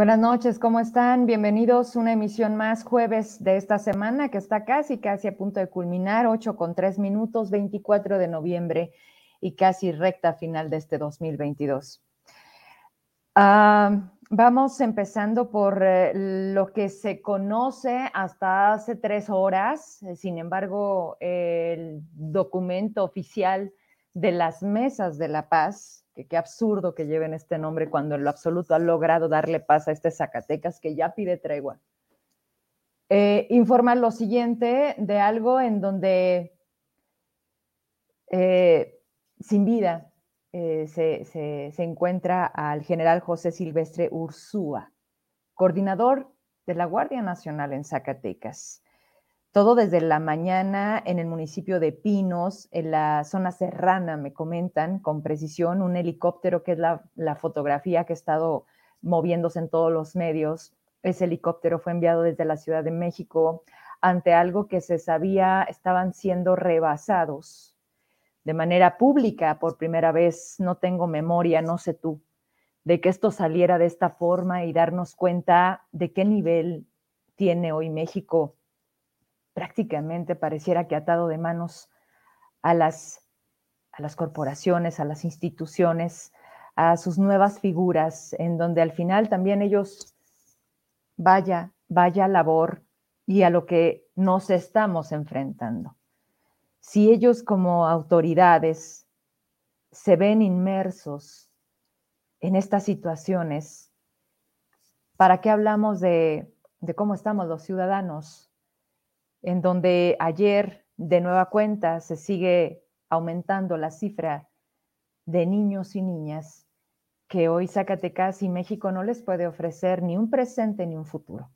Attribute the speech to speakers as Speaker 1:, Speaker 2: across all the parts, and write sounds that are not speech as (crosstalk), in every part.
Speaker 1: Buenas noches, ¿cómo están? Bienvenidos a una emisión más jueves de esta semana que está casi, casi a punto de culminar, 8 con 3 minutos, 24 de noviembre y casi recta final de este 2022. Ah, vamos empezando por eh, lo que se conoce hasta hace tres horas, sin embargo, el documento oficial de las mesas de la paz qué absurdo que lleven este nombre cuando en lo absoluto ha logrado darle paz a este Zacatecas que ya pide tregua. Eh, informa lo siguiente de algo en donde eh, sin vida eh, se, se, encuentra al general José Silvestre Ursúa, coordinador de la Guardia Nacional en Zacatecas todo desde la mañana en el municipio de Pinos, en la zona serrana, me comentan con precisión, un helicóptero que es la, fotografía que ha estado moviéndose en todos los medios. Ese helicóptero fue enviado desde la Ciudad de México ante algo que se sabía estaban siendo rebasados de manera pública por primera vez. No tengo memoria, no sé tú, de que esto saliera de esta forma y darnos cuenta de qué nivel tiene hoy México prácticamente pareciera que atado de manos a las, a las corporaciones, a las instituciones, a sus nuevas figuras, en donde al final también ellos vaya, vaya labor y a lo que nos estamos enfrentando. Si ellos como autoridades se ven inmersos en estas situaciones, ¿para qué hablamos de, de cómo estamos los ciudadanos? En donde ayer de nueva cuenta se sigue aumentando la cifra de niños y niñas que hoy Zacatecas y México no les puede ofrecer ni un presente ni un futuro.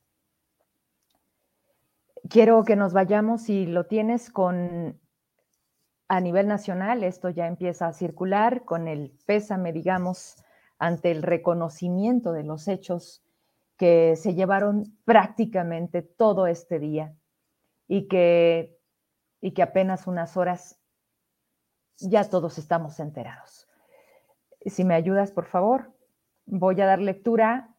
Speaker 1: Quiero que nos vayamos, si lo tienes, con a nivel nacional, esto ya empieza a circular con el pésame, digamos, ante el reconocimiento de los hechos que se llevaron prácticamente todo este día y que, y que apenas unas horas ya todos estamos enterados. Si me ayudas, por favor, voy a dar lectura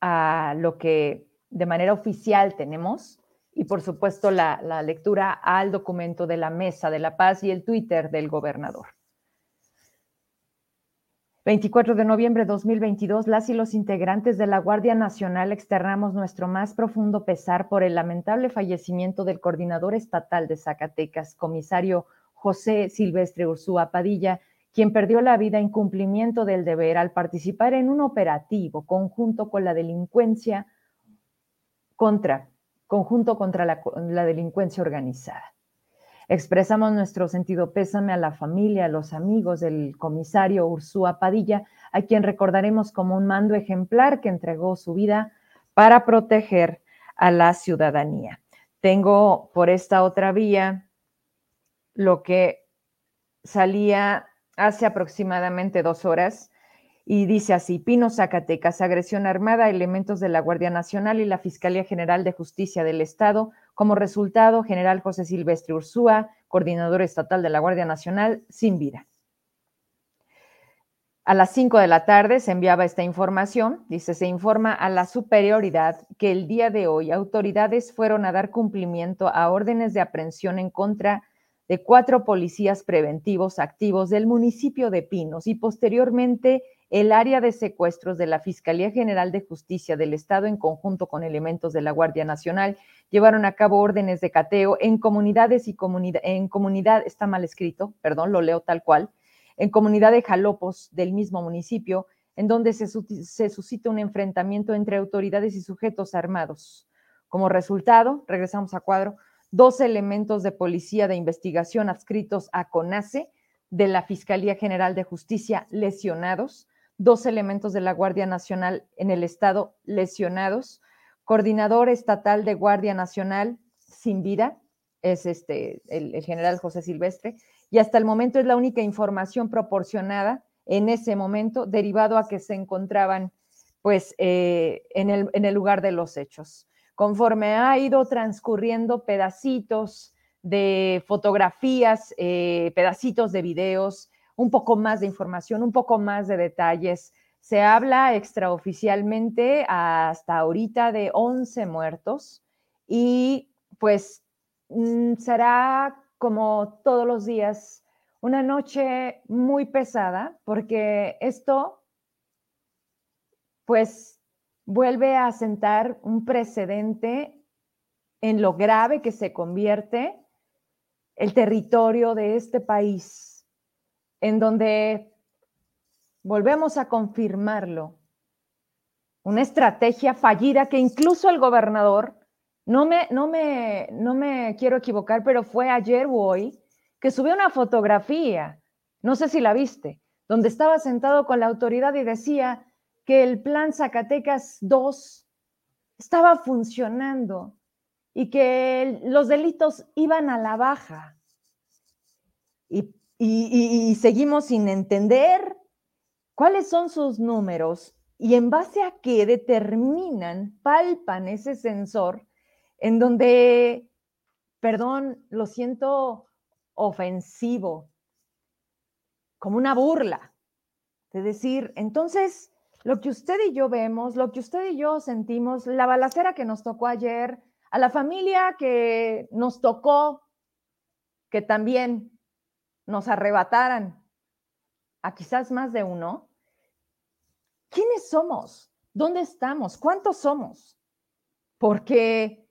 Speaker 1: a lo que de manera oficial tenemos y por supuesto la, la, lectura al documento de la Mesa de la Paz y el Twitter del gobernador. 24 de noviembre de 2022, las y los integrantes de la Guardia Nacional externamos nuestro más profundo pesar por el lamentable fallecimiento del coordinador estatal de Zacatecas, comisario José Silvestre Ursúa Padilla, quien perdió la vida en cumplimiento del deber al participar en un operativo conjunto con la delincuencia contra, conjunto contra la, la delincuencia organizada. Expresamos nuestro sentido pésame a la familia, a los amigos del comisario Ursúa Padilla, a quien recordaremos como un mando ejemplar que entregó su vida para proteger a la ciudadanía. Tengo por esta otra vía lo que salía hace aproximadamente dos horas y dice así, Pino Zacatecas, agresión armada, elementos de la Guardia Nacional y la Fiscalía General de Justicia del Estado como resultado, general José Silvestre Ursúa, coordinador estatal de la Guardia Nacional, sin vida. A las 5 de la tarde se enviaba esta información, dice, se informa a la superioridad que el día de hoy autoridades fueron a dar cumplimiento a órdenes de aprehensión en contra de cuatro policías preventivos activos del municipio de Pinos y posteriormente el área de secuestros de la Fiscalía General de Justicia del Estado en conjunto con elementos de la Guardia Nacional llevaron a cabo órdenes de cateo en comunidades y comunidad, en comunidad, está mal escrito, perdón, lo leo tal cual, en comunidad de Jalopos del mismo municipio, en donde se, se suscita un enfrentamiento entre autoridades y sujetos armados. Como resultado, regresamos a cuadro, dos elementos de policía de investigación adscritos a CONACE de la Fiscalía General de Justicia lesionados, dos elementos de la Guardia Nacional en el estado lesionados, coordinador estatal de Guardia Nacional sin vida, es este, el, general José Silvestre, y hasta el momento es la única información proporcionada en ese momento, derivado a que se encontraban pues eh, en, el, lugar de los hechos. Conforme ha ido transcurriendo pedacitos de fotografías, eh, pedacitos de videos, un poco más de información, un poco más de detalles, Se habla extraoficialmente hasta ahorita de 11 muertos y pues mm, será como todos los días una noche muy pesada porque esto pues vuelve a sentar un precedente en lo grave que se convierte el territorio de este país, en donde volvemos a confirmarlo, una estrategia fallida que incluso el gobernador, no me, no me, no me quiero equivocar, pero fue ayer o hoy, que subió una fotografía, no sé si la viste, donde estaba sentado con la autoridad y decía que el plan Zacatecas 2 estaba funcionando y que los delitos iban a la baja. Y, y, seguimos sin entender cuáles son sus números y en base a qué determinan, palpan ese sensor en donde, perdón, lo siento ofensivo, como una burla. De decir, entonces, lo que usted y yo vemos, lo que usted y yo sentimos, la balacera que nos tocó ayer, a la familia que nos tocó que también nos arrebataran, a quizás más de uno, ¿quiénes somos? ¿Dónde estamos? ¿Cuántos somos? Porque,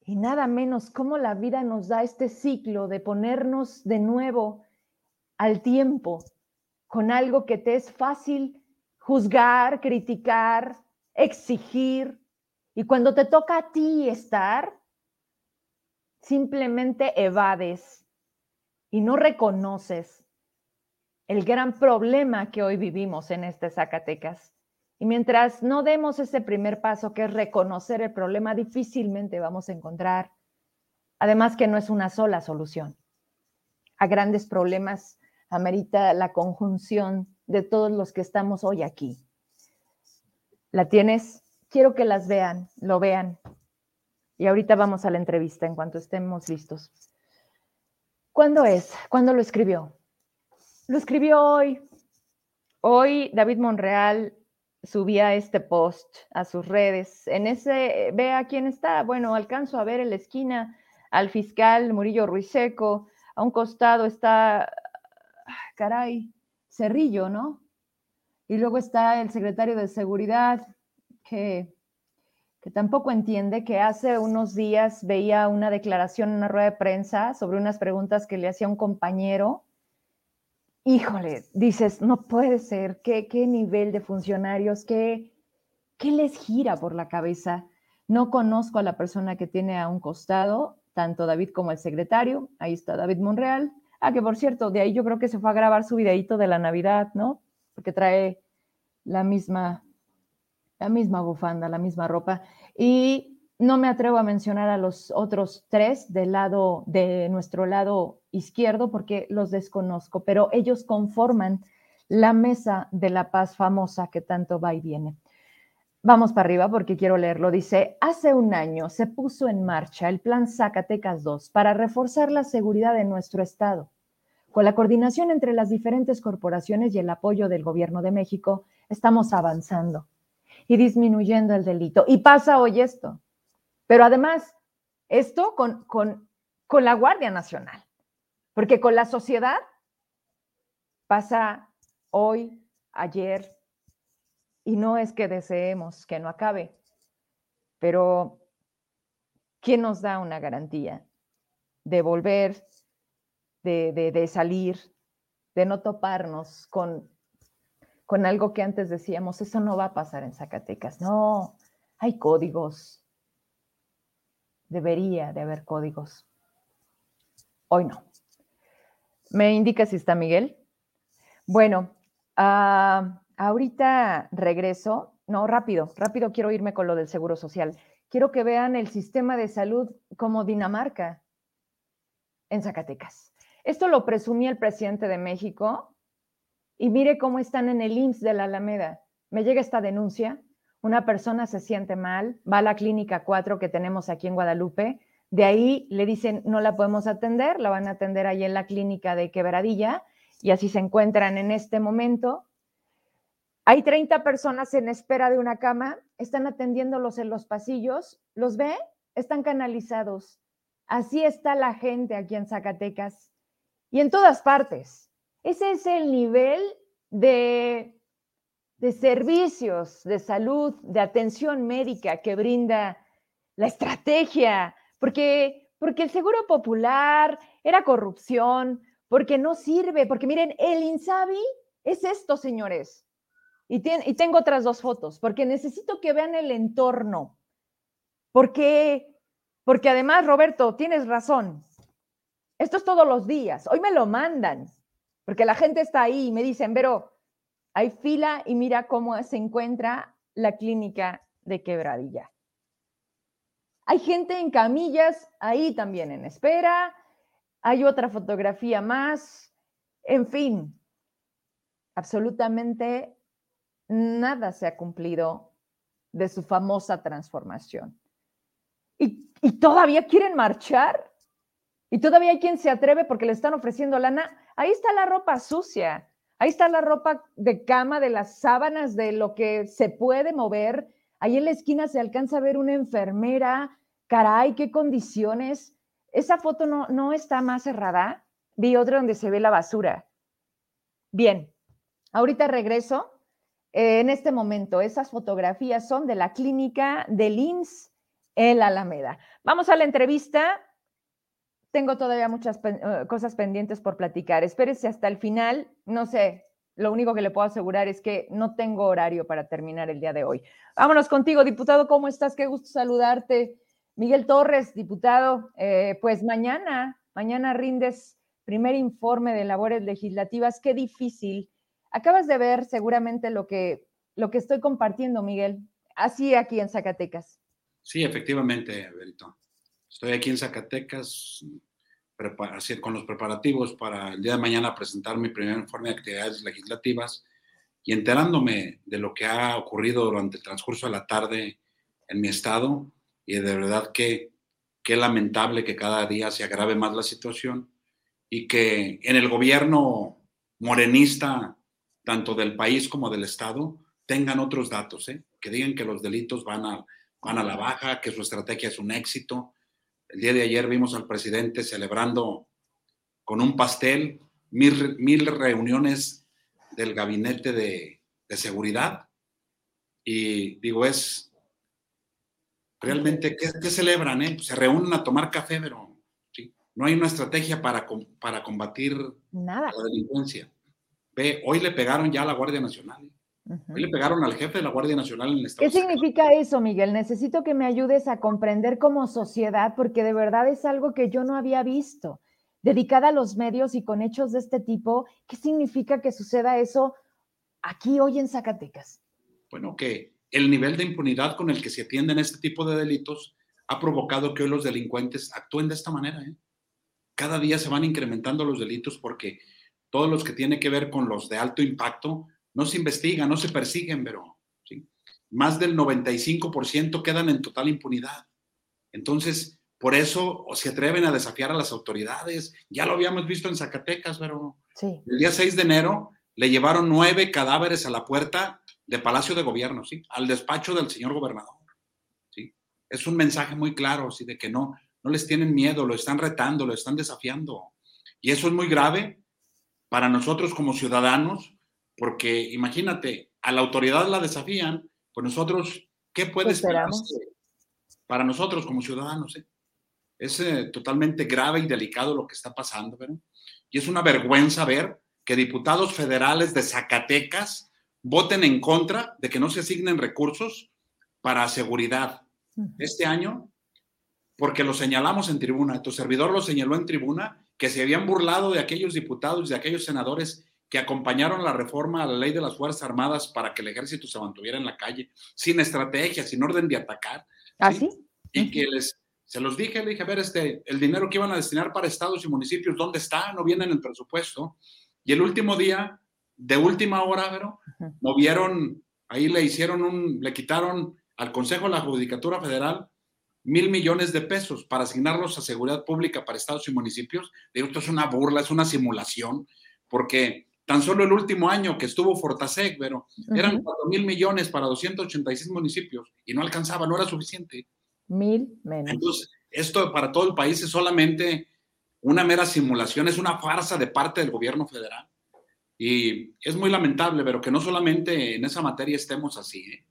Speaker 1: y nada menos, cómo la vida nos da este ciclo de ponernos de nuevo al tiempo con algo que te es fácil juzgar, criticar, exigir, y cuando te toca a ti estar, simplemente evades y no reconoces el gran problema que hoy vivimos en este Zacatecas. Y mientras no demos ese primer paso, que es reconocer el problema, difícilmente vamos a encontrar, además que no es una sola solución. A grandes problemas amerita la conjunción de todos los que estamos hoy aquí. ¿La tienes? quiero que las vean, lo vean. Y ahorita vamos a la entrevista en cuanto estemos listos. ¿Cuándo es? ¿Cuándo lo escribió? Lo escribió hoy. Hoy David Monreal subía este post a sus redes. En ese, vea quién está. Bueno, alcanzo a ver en la esquina al fiscal Murillo Ruiseco. A un costado está, caray, Cerrillo, ¿no? Y luego está el secretario de Seguridad, que, tampoco entiende que hace unos días veía una declaración en una rueda de prensa sobre unas preguntas que le hacía un compañero. Híjole, dices, no puede ser, ¿qué, qué nivel de funcionarios, qué, qué les gira por la cabeza? No conozco a la persona que tiene a un costado, tanto David como el secretario. Ahí está David Monreal. Ah, que por cierto, de ahí yo creo que se fue a grabar su videíto de la Navidad, ¿no? Porque trae la misma la misma bufanda, la misma ropa. Y no me atrevo a mencionar a los otros tres del lado de nuestro lado izquierdo porque los desconozco, pero ellos conforman la mesa de la paz famosa que tanto va y viene. Vamos para arriba porque quiero leerlo. Dice, hace un año se puso en marcha el Plan Zacatecas 2 para reforzar la seguridad de nuestro Estado. Con la coordinación entre las diferentes corporaciones y el apoyo del Gobierno de México, estamos avanzando y disminuyendo el delito. Y pasa hoy esto. Pero además, esto con, con, con la Guardia Nacional, porque con la sociedad pasa hoy, ayer, y no es que deseemos que no acabe, pero ¿quién nos da una garantía de volver, de, de, de salir, de no toparnos con con algo que antes decíamos, eso no va a pasar en Zacatecas. No, hay códigos. Debería de haber códigos. Hoy no. ¿Me indica si está Miguel? Bueno, ah, ahorita regreso. No, rápido, rápido quiero irme con lo del Seguro Social. Quiero que vean el sistema de salud como Dinamarca en Zacatecas. Esto lo presumía el presidente de México y mire cómo están en el IMSS de la Alameda. Me llega esta denuncia, una persona se siente mal, va a la clínica 4 que tenemos aquí en Guadalupe, de ahí le dicen no la podemos atender, la van a atender ahí en la clínica de Quebradilla y así se encuentran en este momento. Hay 30 personas en espera de una cama, están atendiéndolos en los pasillos, ¿los ve? Están canalizados. Así está la gente aquí en Zacatecas y en todas partes. Ese es el nivel de, de servicios de salud, de atención médica que brinda la estrategia, porque, porque el seguro popular era corrupción, porque no sirve, porque miren, el INSABI es esto, señores. Y, tengo otras dos fotos, porque necesito que vean el entorno, porque, porque además, Roberto, tienes razón. Esto es todos los días. Hoy me lo mandan, porque la gente está ahí y me dicen, pero hay fila y mira cómo se encuentra la clínica de quebradilla. Hay gente en camillas ahí también en espera. Hay otra fotografía más. En fin, absolutamente nada se ha cumplido de su famosa transformación. ¿Y, todavía quieren marchar? ¿Y todavía hay quien se atreve porque le están ofreciendo lana? Ahí está la ropa sucia, ahí está la ropa de cama, de las sábanas, de lo que se puede mover. Ahí en la esquina se alcanza a ver una enfermera. Caray, qué condiciones. Esa foto no, no está más cerrada. Vi otra donde se ve la basura. Bien, ahorita regreso. Eh, en este momento, esas fotografías son de la clínica de LIMS el Alameda. Vamos a la entrevista. Tengo todavía muchas eh, cosas pendientes por platicar. Espérese hasta el final. No sé, lo único que le puedo asegurar es que no tengo horario para terminar el día de hoy. Vámonos contigo, diputado. ¿Cómo estás? Qué gusto saludarte. Miguel Torres, diputado. Eh, pues mañana, mañana rindes primer informe de labores legislativas. Qué difícil. Acabas de ver seguramente lo que, lo que estoy compartiendo, Miguel. Así aquí en Zacatecas.
Speaker 2: Sí, efectivamente, Berito. Estoy aquí en Zacatecas con los preparativos para el día de mañana presentar mi primer informe de actividades legislativas y enterándome de lo que ha ocurrido durante el transcurso de la tarde en mi estado y de verdad que qué lamentable que cada día se agrave más la situación y que en el gobierno morenista, tanto del país como del estado, tengan otros datos, ¿eh? que digan que los delitos van a van a la baja, que su estrategia es un éxito. El día de ayer vimos al presidente celebrando con un pastel mil, reuniones del gabinete de, seguridad. Y digo, es realmente, ¿qué, celebran? Eh? Se reúnen a tomar café, pero no hay una estrategia para, para combatir
Speaker 1: la
Speaker 2: delincuencia. Ve, hoy le pegaron ya a la Guardia Nacional. Le pegaron al jefe de la Guardia Nacional en el Estado.
Speaker 1: ¿Qué significa eso, Miguel? Necesito que me ayudes a comprender como sociedad, porque de verdad es algo que yo no había visto. Dedicada a los medios y con hechos de este tipo, ¿qué significa que suceda eso aquí hoy en Zacatecas?
Speaker 2: Bueno, que el nivel de impunidad con el que se atienden este tipo de delitos ha provocado que hoy los delincuentes actúen de esta manera. ¿eh? Cada día se van incrementando los delitos porque todos los que tienen que ver con los de alto impacto no se investigan, no se persiguen, pero más del 95% quedan en total impunidad. Entonces, por eso se atreven a desafiar a las autoridades. Ya lo habíamos visto en Zacatecas, pero el día 6 de enero le llevaron nueve cadáveres a la puerta de Palacio de Gobierno, ¿sí? al despacho del señor gobernador. ¿sí? Es un mensaje muy claro, ¿sí? de que no, no les tienen miedo, lo están retando, lo están desafiando. Y eso es muy grave para nosotros como ciudadanos, porque imagínate, a la autoridad la desafían, pues nosotros, ¿qué puede esperar para nosotros como ciudadanos? Eh? Es eh, totalmente grave y delicado lo que está pasando, ¿verdad? Y es una vergüenza ver que diputados federales de Zacatecas voten en contra de que no se asignen recursos para seguridad este año, porque lo señalamos en tribuna, tu servidor lo señaló en tribuna, que se habían burlado de aquellos diputados, de aquellos senadores que acompañaron la reforma a la ley de las Fuerzas Armadas para que el ejército se mantuviera en la calle, sin estrategia, sin orden de atacar.
Speaker 1: ¿Ah, sí?
Speaker 2: Y que les, se los dije, le dije, a ver, este, el dinero que iban a destinar para estados y municipios, ¿dónde está? No viene en el presupuesto. Y el último día, de última hora, pero movieron, ahí le hicieron un, le quitaron al Consejo de la Judicatura Federal mil millones de pesos para asignarlos a seguridad pública para estados y municipios. Digo, esto es una burla, es una simulación, porque tan solo el último año que estuvo Fortasec, pero eran 4 mil millones para 286 municipios y no alcanzaba, no era suficiente.
Speaker 1: Mil menos.
Speaker 2: Entonces, esto para todo el país es solamente una mera simulación, es una farsa de parte del gobierno federal. Y es muy lamentable, pero que no solamente en esa materia estemos así. ¿eh?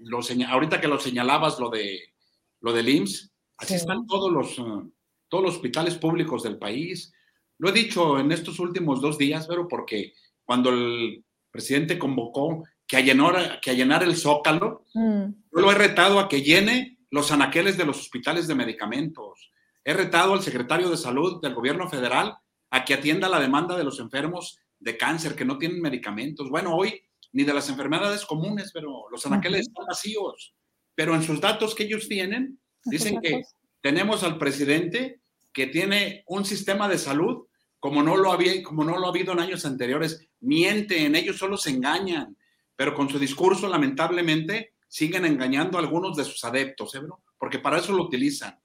Speaker 2: Lo ahorita que lo señalabas, lo, de, lo del IMSS, así están todos los, uh, todos los hospitales públicos del país. Lo he dicho en estos últimos dos días, pero porque cuando el presidente convocó que a llenar, que a llenar el zócalo, mm. yo lo he retado a que llene los anaqueles de los hospitales de medicamentos. He retado al secretario de salud del gobierno federal a que atienda la demanda de los enfermos de cáncer que no tienen medicamentos. Bueno, hoy ni de las enfermedades comunes, pero los anaqueles están vacíos. Pero en sus datos que ellos tienen, dicen que tenemos al presidente que tiene un sistema de salud como no lo había, como no lo ha habido en años anteriores. Mienten, ellos solo se engañan, pero con su discurso, lamentablemente, siguen engañando a algunos de sus adeptos, ¿eh, porque para eso lo utilizan.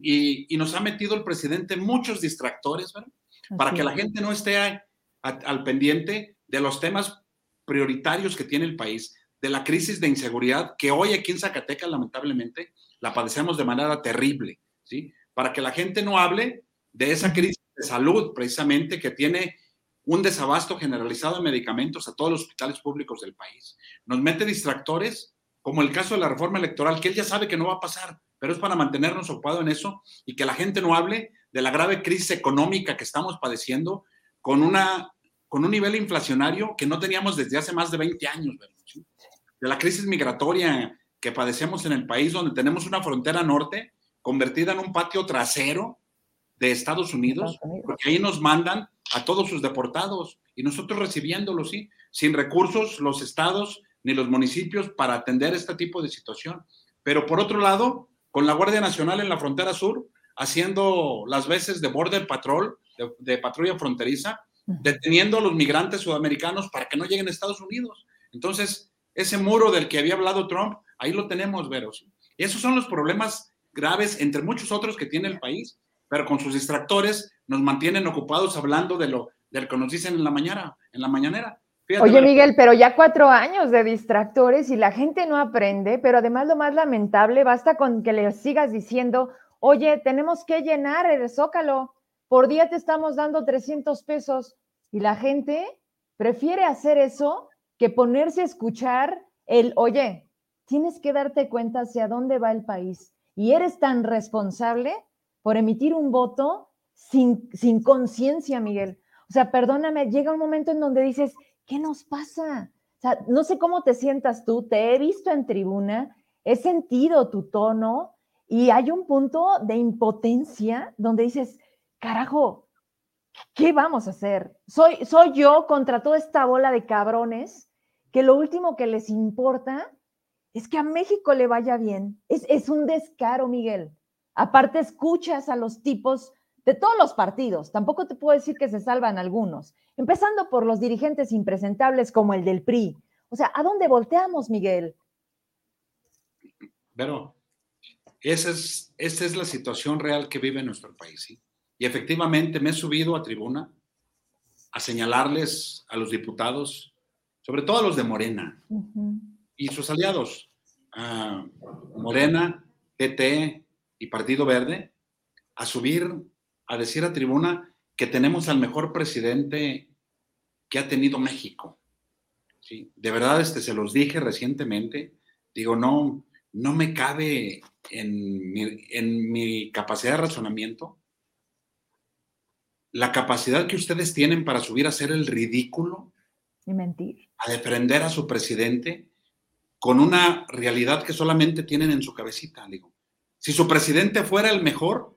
Speaker 2: Y, nos ha metido el presidente muchos distractores, ¿verdad? Para que la gente no esté al pendiente de los temas prioritarios que tiene el país, de la crisis de inseguridad que hoy aquí en Zacatecas, lamentablemente, la padecemos de manera terrible, ¿sí? Para que la gente no hable de esa crisis de salud, precisamente, que tiene un desabasto generalizado de medicamentos a todos los hospitales públicos del país. Nos mete distractores, como el caso de la reforma electoral, que él ya sabe que no va a pasar, pero es para mantenernos ocupados en eso y que la gente no hable de la grave crisis económica que estamos padeciendo con, una, con un nivel inflacionario que no teníamos desde hace más de 20 años, de la crisis migratoria que padecemos en el país, donde tenemos una frontera norte convertida en un patio trasero de Estados Unidos, porque ahí nos mandan a todos sus deportados y nosotros recibiéndolos, sí, sin recursos los estados ni los municipios para atender este tipo de situación. Pero por otro lado, con la Guardia Nacional en la frontera sur, haciendo las veces de border patrol, de, patrulla fronteriza, deteniendo a los migrantes sudamericanos para que no lleguen a Estados Unidos. Entonces, ese muro del que había hablado Trump, ahí lo tenemos, Veros. Y esos son los problemas graves, entre muchos otros que tiene el país, pero con sus distractores nos mantienen ocupados hablando de lo, del que nos dicen en la mañana, en la mañanera.
Speaker 1: Oye, Miguel, pero ya cuatro años de distractores y la gente no aprende, pero además lo más lamentable, basta con que le sigas diciendo, oye, tenemos que llenar el zócalo, por día te estamos dando 300 pesos y la gente prefiere hacer eso que ponerse a escuchar el, oye, tienes que darte cuenta hacia dónde va el país y eres tan responsable por emitir un voto sin, sin conciencia, Miguel. O sea, perdóname, llega un momento en donde dices, ¿qué nos pasa? O sea, no sé cómo te sientas tú, te he visto en tribuna, he sentido tu tono y hay un punto de impotencia donde dices, carajo, ¿qué vamos a hacer? Soy, soy yo contra toda esta bola de cabrones que lo último que les importa es que a México le vaya bien. Es, es un descaro, Miguel. Aparte, escuchas a los tipos de todos los partidos. Tampoco te puedo decir que se salvan algunos. Empezando por los dirigentes impresentables como el del PRI. O sea, ¿a dónde volteamos, Miguel?
Speaker 2: Pero esa es, esa es la situación real que vive nuestro país. ¿sí? Y efectivamente me he subido a tribuna a señalarles a los diputados, sobre todo a los de Morena y sus aliados, Morena, PT, y Partido Verde a subir a decir a tribuna que tenemos al mejor presidente que ha tenido México. ¿Sí? De verdad, este, se los dije recientemente, digo, no, no me cabe en mi, en mi capacidad de razonamiento la capacidad que ustedes tienen para subir a hacer el ridículo
Speaker 1: y mentir.
Speaker 2: A defender a su presidente con una realidad que solamente tienen en su cabecita. Digo, si su presidente fuera el mejor,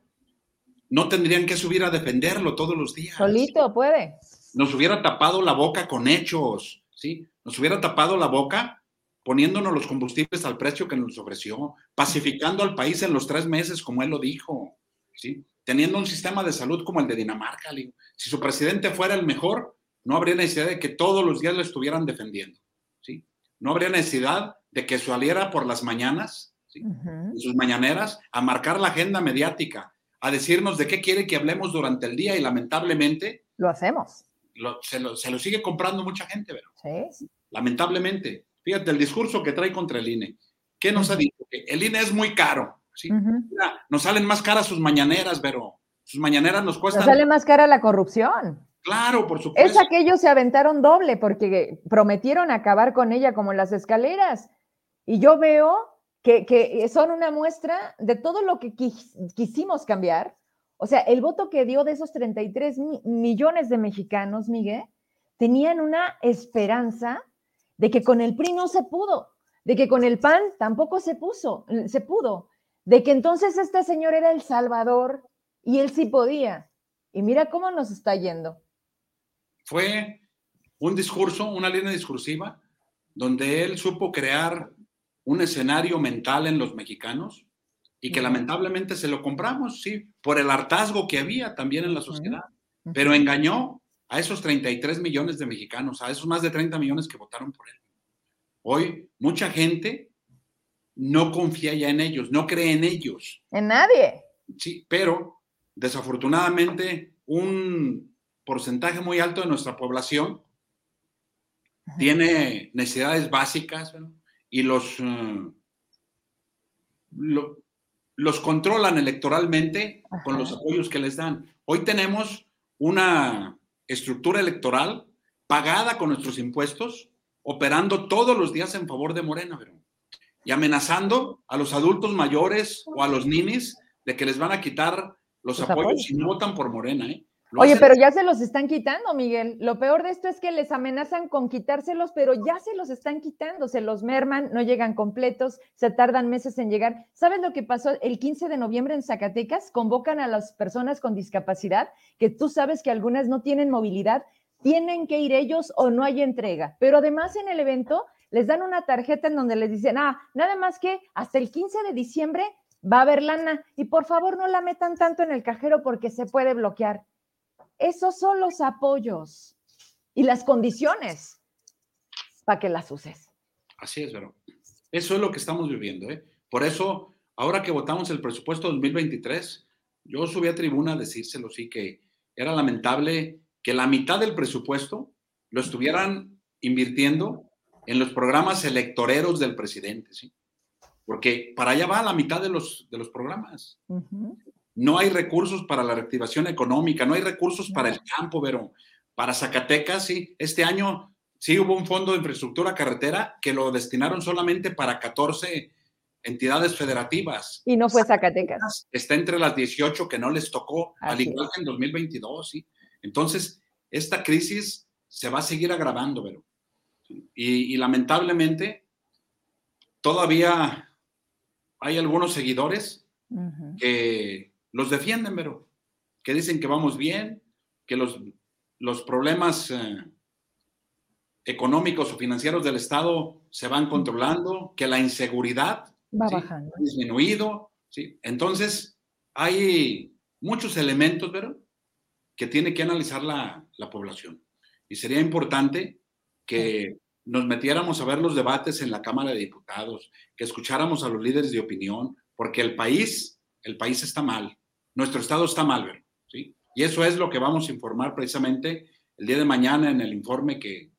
Speaker 2: no tendrían que subir a defenderlo todos los días.
Speaker 1: Solito puede.
Speaker 2: Nos hubiera tapado la boca con hechos, ¿sí? Nos hubiera tapado la boca poniéndonos los combustibles al precio que nos ofreció, pacificando al país en los tres meses, como él lo dijo, ¿sí? Teniendo un sistema de salud como el de Dinamarca. Si su presidente fuera el mejor, no habría necesidad de que todos los días lo estuvieran defendiendo. No habría necesidad de que saliera por las mañanas en sus mañaneras, a marcar la agenda mediática, a decirnos de qué quiere que hablemos durante el día y lamentablemente...
Speaker 1: Lo hacemos.
Speaker 2: se, lo, sigue comprando mucha gente, pero ¿Sí? lamentablemente. Fíjate el discurso que trae contra el INE. ¿Qué nos ha dicho? Que el INE es muy caro. ¿sí? nos salen más caras sus mañaneras, pero sus mañaneras nos cuestan.
Speaker 1: Nos sale más cara la corrupción.
Speaker 2: Claro, por supuesto.
Speaker 1: Es aquellos se aventaron doble porque prometieron acabar con ella como las escaleras. Y yo veo que, son una muestra de todo lo que quisimos cambiar. O sea, el voto que dio de esos 33 millones de mexicanos, Miguel, tenían una esperanza de que con el PRI no se pudo, de que con el PAN tampoco se puso, se pudo, de que entonces este señor era el Salvador y él sí podía. Y mira cómo nos está yendo.
Speaker 2: Fue un discurso, una línea discursiva, donde él supo crear un escenario mental en los mexicanos y que lamentablemente se lo compramos, sí, por el hartazgo que había también en la sociedad, pero engañó a esos 33 millones de mexicanos, a esos más de 30 millones que votaron por él. Hoy mucha gente no confía ya en ellos, no cree en ellos.
Speaker 1: En nadie.
Speaker 2: Sí, pero desafortunadamente un porcentaje muy alto de nuestra población tiene necesidades básicas, ¿no? y los, eh, los controlan electoralmente con los apoyos que les dan. Hoy tenemos una estructura electoral pagada con nuestros impuestos, operando todos los días en favor de Morena, y amenazando a los adultos mayores o a los ninis de que les van a quitar los, apoyos si no votan por Morena. ¿eh?
Speaker 1: Oye, pero ya se los están quitando, Miguel. Lo peor de esto es que les amenazan con quitárselos, pero ya se los están quitando, se los merman, no llegan completos, se tardan meses en llegar. ¿Sabes lo que pasó el 15 de noviembre en Zacatecas? Convocan a las personas con discapacidad, que tú sabes que algunas no tienen movilidad, tienen que ir ellos o no hay entrega. Pero además en el evento les dan una tarjeta en donde les dicen, ah, nada más que hasta el 15 de diciembre va a haber lana y por favor no la metan tanto en el cajero porque se puede bloquear. Esos son los apoyos y las condiciones para que las uses.
Speaker 2: Así es, pero eso es lo que estamos viviendo. ¿eh? Por eso, ahora que votamos el presupuesto 2023, yo subí a tribuna a decírselo, sí, que era lamentable que la mitad del presupuesto lo estuvieran invirtiendo en los programas electoreros del presidente, ¿sí? Porque para allá va la mitad de los, de los programas no hay recursos para la reactivación económica, no hay recursos para el campo, pero para Zacatecas, sí, este año sí hubo un fondo de infraestructura carretera que lo destinaron solamente para 14 entidades federativas.
Speaker 1: Y no fue Zacatecas.
Speaker 2: Está entre las 18 que no les tocó, al igual que en 2022, sí. Entonces, esta crisis se va a seguir agravando, pero. Y, y lamentablemente, todavía hay algunos seguidores que los defienden, pero que dicen que vamos bien, que los, los problemas eh, económicos o financieros del Estado se van controlando, que la inseguridad
Speaker 1: va bajando.
Speaker 2: ha disminuido. ¿sí? Entonces, hay muchos elementos, pero que tiene que analizar la, la población. Y sería importante que nos metiéramos a ver los debates en la Cámara de Diputados, que escucháramos a los líderes de opinión, porque el país, el país está mal nuestro Estado está mal, ¿sí? Y eso es lo que vamos a informar precisamente el día de mañana en el informe que,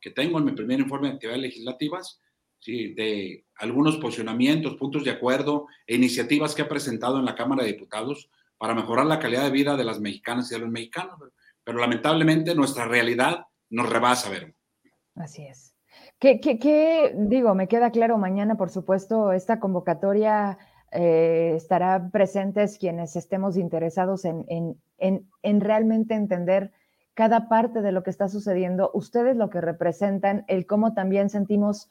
Speaker 2: que tengo, en mi primer informe de actividades legislativas, ¿sí? de algunos posicionamientos, puntos de acuerdo e iniciativas que ha presentado en la Cámara de Diputados para mejorar la calidad de vida de las mexicanas y de los mexicanos. Pero lamentablemente nuestra realidad nos rebasa, ver.
Speaker 1: Así es. ¿Qué, qué, qué, digo, me queda claro mañana, por supuesto, esta convocatoria eh, estarán presentes quienes estemos interesados en, en, realmente entender cada parte de lo que está sucediendo, ustedes lo que representan, el cómo también sentimos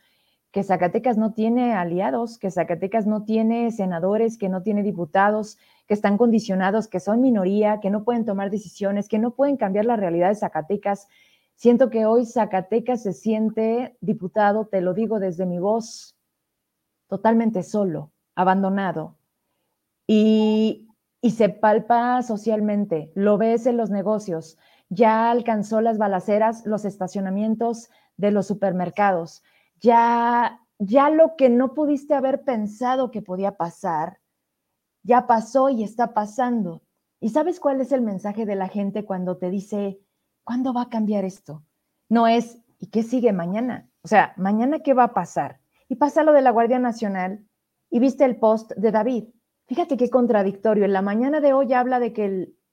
Speaker 1: que Zacatecas no tiene aliados, que Zacatecas no tiene senadores, que no tiene diputados, que están condicionados, que son minoría, que no pueden tomar decisiones, que no pueden cambiar la realidad de Zacatecas. Siento que hoy Zacatecas se siente, diputado, te lo digo desde mi voz, totalmente solo abandonado y, se palpa socialmente, lo ves en los negocios, ya alcanzó las balaceras, los estacionamientos de los supermercados, ya, ya lo que no pudiste haber pensado que podía pasar, ya pasó y está pasando. ¿Y sabes cuál es el mensaje de la gente cuando te dice, ¿Cuándo va a cambiar esto? No es, ¿y qué sigue mañana? O sea, mañana qué va a pasar? Y pasa lo de la Guardia Nacional y viste el post de David. Fíjate qué contradictorio. En la mañana de hoy habla de que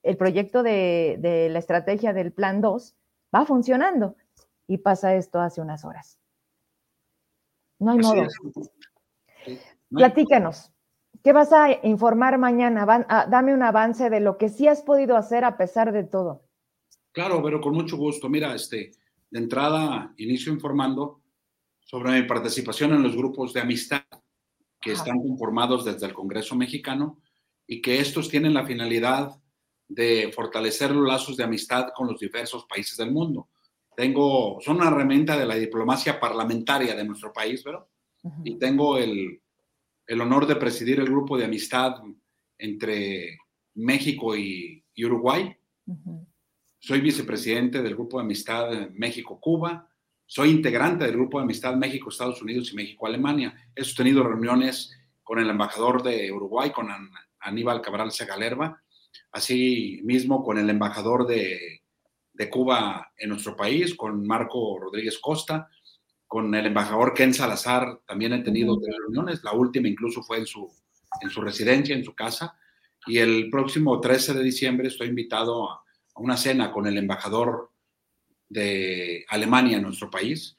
Speaker 1: el, proyecto de, la estrategia del Plan 2 va funcionando y pasa esto hace unas horas. No hay modo. Platícanos. ¿Qué vas a informar mañana? Ah, dame un avance de lo que sí has podido hacer a pesar de todo.
Speaker 2: Claro, pero con mucho gusto. Mira, este, de entrada inicio informando sobre mi participación en los grupos de amistad que están conformados desde el Congreso mexicano y que estos tienen la finalidad de fortalecer los lazos de amistad con los diversos países del mundo. Tengo, son una herramienta de la diplomacia parlamentaria de nuestro país, ¿verdad? Y tengo el, el, honor de presidir el grupo de amistad entre México y, Uruguay. Soy vicepresidente del grupo de amistad México-Cuba soy integrante del grupo de amistad México-Estados Unidos y México-Alemania. He sostenido reuniones con el embajador de Uruguay, con Aníbal Cabral Segalerba, así mismo con el embajador de, Cuba en nuestro país, con Marco Rodríguez Costa, con el embajador Ken Salazar, también he tenido tres reuniones, la última incluso fue en su, en su residencia, en su casa, y el próximo 13 de diciembre estoy invitado a, a una cena con el embajador de Alemania en nuestro país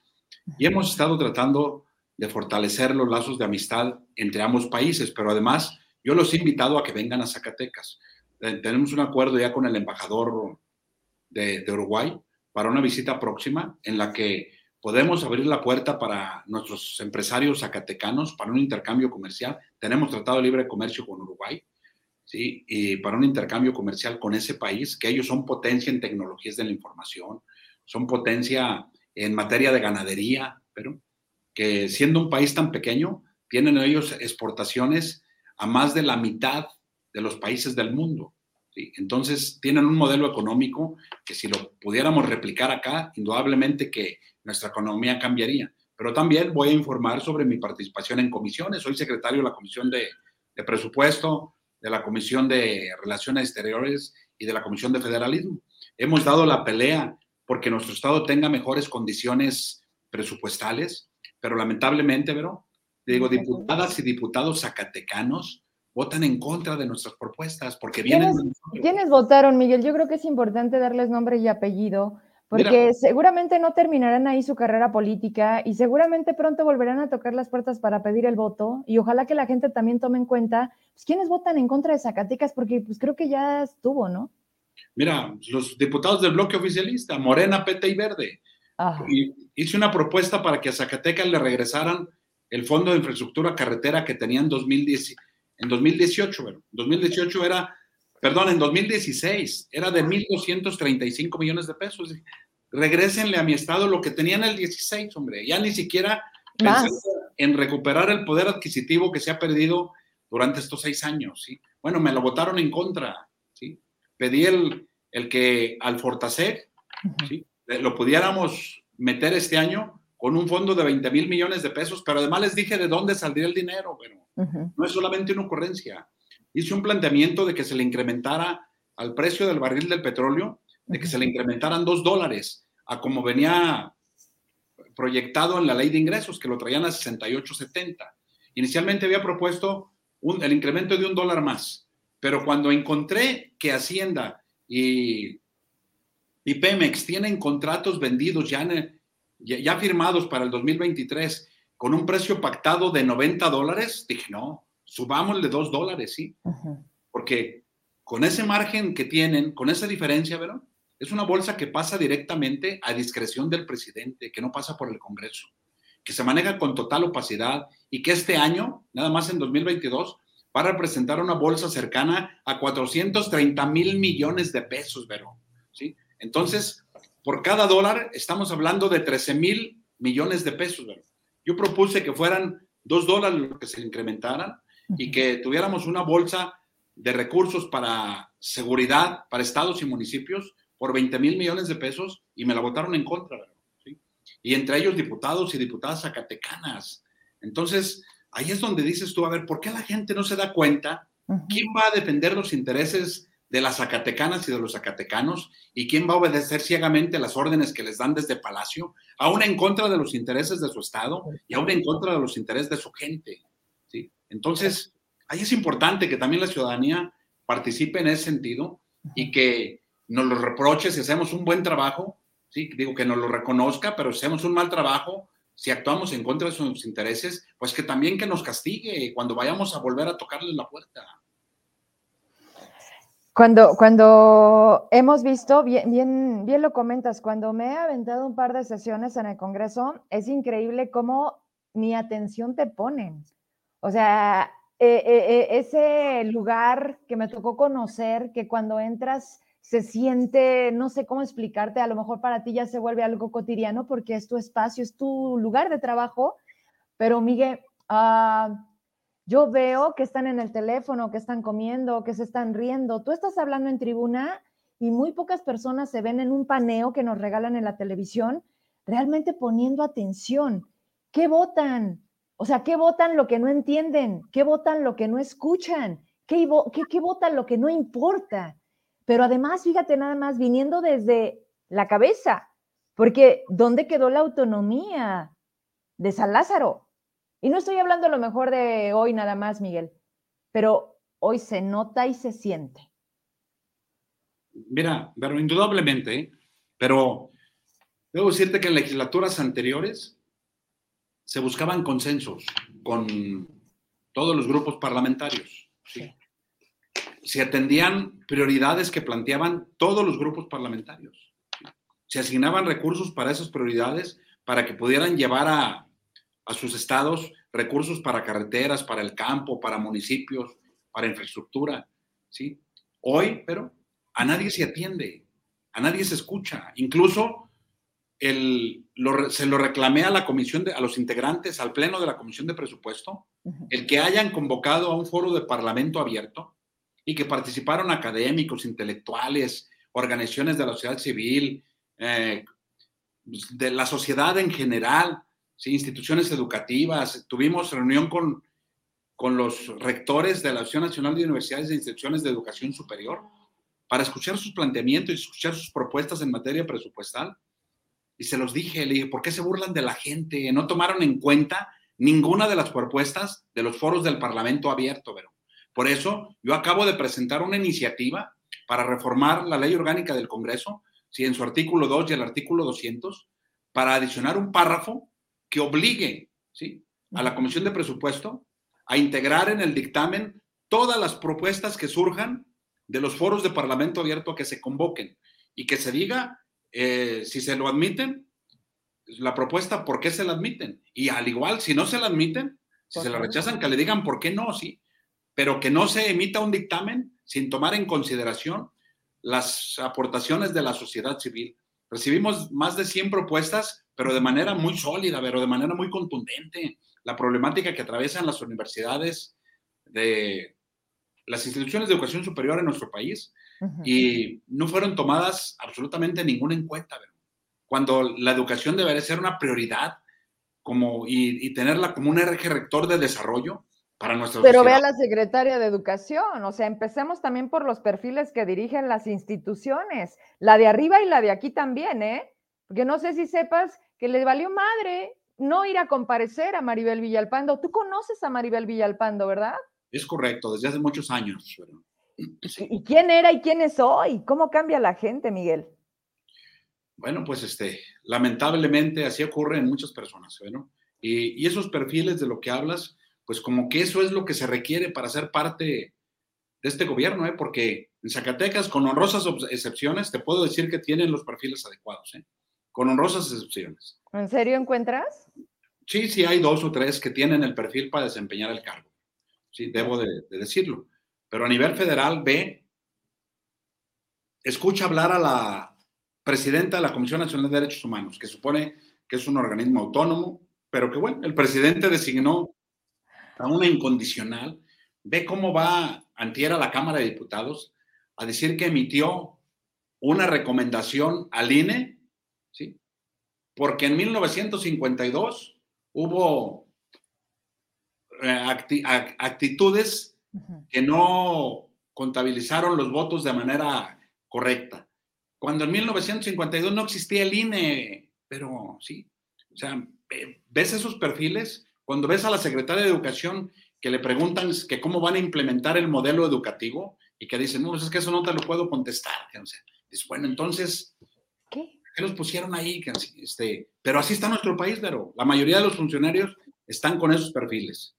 Speaker 2: y hemos estado tratando de fortalecer los lazos de amistad entre ambos países, pero además yo los he invitado a que vengan a Zacatecas. Tenemos un acuerdo ya con el embajador de, Uruguay para una visita próxima en la que podemos abrir la puerta para nuestros empresarios zacatecanos para un intercambio comercial. Tenemos tratado de libre comercio con Uruguay, ¿sí? Y para un intercambio comercial con ese país, que ellos son potencia en tecnologías de la información, son potencia en materia de ganadería, pero que siendo un país tan pequeño, tienen ellos exportaciones a más de la mitad de los países del mundo. Entonces, tienen un modelo económico que si lo pudiéramos replicar acá, indudablemente que nuestra economía cambiaría. Pero también voy a informar sobre mi participación en comisiones. Soy secretario de la Comisión de, de Presupuesto, de la Comisión de Relaciones Exteriores y de la Comisión de Federalismo. Hemos dado la pelea porque nuestro Estado tenga mejores condiciones presupuestales, pero lamentablemente, ¿verdad? Digo, diputadas y diputados zacatecanos votan en contra de nuestras propuestas porque vienen...
Speaker 1: ¿Quiénes, votaron, Miguel? Yo creo que es importante darles nombre y apellido, porque seguramente no terminarán ahí su carrera política y seguramente pronto volverán a tocar las puertas para pedir el voto y ojalá que la gente también tome en cuenta pues, quiénes votan en contra de Zacatecas, porque pues creo que ya estuvo, ¿no?
Speaker 2: Mira, los diputados del bloque oficialista, Morena, PT y Verde. Y hice una propuesta para que a Zacatecas le regresaran el fondo de infraestructura carretera que tenía en, 2010, en 2018. En 2018 era, perdón, en 2016 era de 1.235 millones de pesos. Regrésenle a mi estado lo que tenía en el 16, hombre. Ya ni siquiera en recuperar el poder adquisitivo que se ha perdido durante estos seis años. ¿sí? Bueno, me lo votaron en contra pedí el, el que al Fortasec lo pudiéramos meter este año con un fondo de 20 mil millones de pesos, pero además les dije de dónde saldría el dinero, pero no es solamente una ocurrencia. Hice un planteamiento de que se le incrementara al precio del barril del petróleo, de que se le incrementaran dos dólares a como venía proyectado en la ley de ingresos, que lo traían a 68.70. Inicialmente había propuesto un, el incremento de un dólar más. Pero cuando encontré que Hacienda y, y Pemex tienen contratos vendidos ya, ya, firmados para el 2023 con un precio pactado de 90 dólares, dije, no, subámosle 2 dólares, ¿sí? Porque con ese margen que tienen, con esa diferencia, ¿verdad? Es una bolsa que pasa directamente a discreción del presidente, que no pasa por el Congreso, que se maneja con total opacidad y que este año, nada más en 2022, va a representar una bolsa cercana a 430 mil millones de pesos, Vero. ¿sí? Entonces, por cada dólar estamos hablando de 13 mil millones de pesos, Vero. Yo propuse que fueran dos dólares lo que se incrementaran y que tuviéramos una bolsa de recursos para seguridad, para estados y municipios, por 20 mil millones de pesos y me la votaron en contra, ¿sí? Y entre ellos diputados y diputadas zacatecanas. Entonces, ahí es donde dices tú, a ver, ¿por qué la gente no se da cuenta? ¿Quién va a defender los intereses de las zacatecanas y de los zacatecanos y quién va a obedecer ciegamente las órdenes que les dan desde Palacio, aún en contra de los intereses de su Estado y aún en contra de los intereses de su gente. ¿sí? Entonces, ahí es importante que también la ciudadanía participe en ese sentido y que nos lo reproche si hacemos un buen trabajo, ¿sí? digo que nos lo reconozca, pero si hacemos un mal trabajo, si actuamos en contra de sus intereses, pues que también que nos castigue cuando vayamos a volver a tocarle la puerta.
Speaker 1: Cuando, cuando hemos visto, bien, bien, bien lo comentas, cuando me he aventado un par de sesiones en el Congreso, es increíble cómo ni atención te ponen. O sea, eh, eh, eh, ese lugar que me tocó conocer, que cuando entras se siente, no sé cómo explicarte, a lo mejor para ti ya se vuelve algo cotidiano porque es tu espacio, es tu lugar de trabajo, pero Miguel, ah, yo veo que están en el teléfono, que están comiendo, que se están riendo. Tú estás hablando en tribuna y muy pocas personas se ven en un paneo que nos regalan en la televisión realmente poniendo atención. ¿Qué votan? O sea, ¿qué votan lo que no entienden? ¿Qué votan lo que no escuchan? ¿Qué, qué, votan lo que no importa? Pero además, fíjate nada más, viniendo desde la cabeza, porque ¿dónde quedó la autonomía de San Lázaro? Y no estoy hablando a lo mejor de hoy nada más, Miguel, pero hoy se nota y se siente.
Speaker 2: Mira, pero indudablemente, pero debo decirte que en legislaturas anteriores se buscaban consensos con todos los grupos parlamentarios. Se atendían prioridades que planteaban todos los grupos parlamentarios. Se asignaban recursos para esas prioridades para que pudieran llevar a a sus estados recursos para carreteras, para el campo, para municipios, para infraestructura, ¿sí? Hoy, pero a nadie se atiende, a nadie se escucha. Incluso el, se lo reclamé a la comisión, de, a los integrantes, al pleno de la comisión de presupuesto, el que hayan convocado a un foro de parlamento abierto y que participaron académicos, intelectuales, organizaciones de la sociedad civil, eh, de la sociedad en general, instituciones educativas. Tuvimos reunión con, con los rectores de la Asociación Nacional de Universidades e Instituciones de Educación Superior para escuchar sus planteamientos y escuchar sus propuestas en materia presupuestal. Y se los dije, le dije, ¿por qué se burlan de la gente? No tomaron en cuenta ninguna de las propuestas de los foros del Parlamento abierto, pero por eso yo acabo de presentar una iniciativa para reformar la ley orgánica del Congreso, si en su artículo 2 y el artículo 200, para adicionar un párrafo que obligue ¿sí? a la Comisión de Presupuesto a integrar en el dictamen todas las propuestas que surjan de los foros de Parlamento abierto que se convoquen y que se diga eh, si se lo admiten, la propuesta, por qué se la admiten. Y al igual, si no se la admiten, si se la rechazan, que le digan por qué no, sí, pero que no se emita un dictamen sin tomar en consideración las aportaciones de la sociedad civil. Recibimos más de 100 propuestas pero de manera muy sólida, pero de manera muy contundente. La problemática que atraviesan las universidades de las instituciones de educación superior en nuestro país y no fueron tomadas absolutamente ninguna en cuenta. Cuando la educación debería ser una prioridad como, y, tenerla como un eje rector de desarrollo para nuestra
Speaker 1: Pero vea la secretaria de Educación, o sea, empecemos también por los perfiles que dirigen las instituciones, la de arriba y la de aquí también, ¿eh? Porque no sé si sepas que le valió madre no ir a comparecer a Maribel Villalpando. Tú conoces a Maribel Villalpando, ¿verdad?
Speaker 2: Es correcto, desde hace muchos años. (clears throat)
Speaker 1: ¿Y quién era y quién es hoy? ¿Cómo cambia la gente, Miguel?
Speaker 2: Bueno, pues este, lamentablemente así ocurre en muchas personas, ¿no? Y, y, esos perfiles de lo que hablas, pues como que eso es lo que se requiere para ser parte de este gobierno, ¿eh? Porque en Zacatecas, con honrosas excepciones, te puedo decir que tienen los perfiles adecuados, ¿eh? con honrosas excepciones.
Speaker 1: ¿En serio encuentras?
Speaker 2: Sí, sí, hay dos o tres que tienen el perfil para desempeñar el cargo. Sí, debo de, decirlo. Pero a nivel federal, ve, escucha hablar a la presidenta de la Comisión Nacional de Derechos Humanos, que supone que es un organismo autónomo, pero que bueno, el presidente designó a una incondicional. Ve cómo va antier a la Cámara de Diputados a decir que emitió una recomendación al INE ¿sí? Porque en 1952 hubo eh, actitudes que no contabilizaron los votos de manera correcta. Cuando en 1952 no existía el INE, pero sí, o sea, ves esos perfiles, cuando ves a la secretaria de Educación que le preguntan que cómo van a implementar el modelo educativo y que dicen, no, pues es que eso no te lo puedo contestar. O sea, es bueno, entonces, ¿qué? ¿qué los pusieron ahí? Este, pero así está nuestro país, pero la mayoría de los funcionarios están con esos perfiles.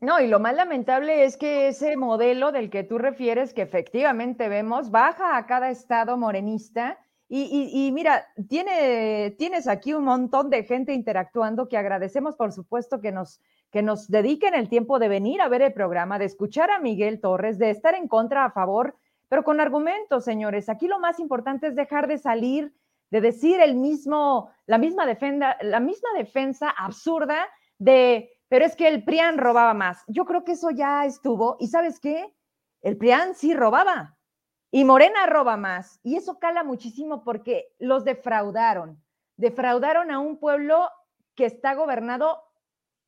Speaker 1: No, y lo más lamentable es que ese modelo del que tú refieres, que efectivamente vemos, baja a cada estado morenista. Y, mira, tiene, tienes aquí un montón de gente interactuando que agradecemos, por supuesto, que nos, que nos dediquen el tiempo de venir a ver el programa, de escuchar a Miguel Torres, de estar en contra, a favor, pero con argumentos, señores. Aquí lo más importante es dejar de salir, de decir el mismo, la misma defensa, la misma defensa absurda de pero es que el PRIAN robaba más. Yo creo que eso ya estuvo. ¿Y sabes qué? El PRIAN sí robaba. Y Morena roba más. Y eso cala muchísimo porque los defraudaron. Defraudaron a un pueblo que está gobernado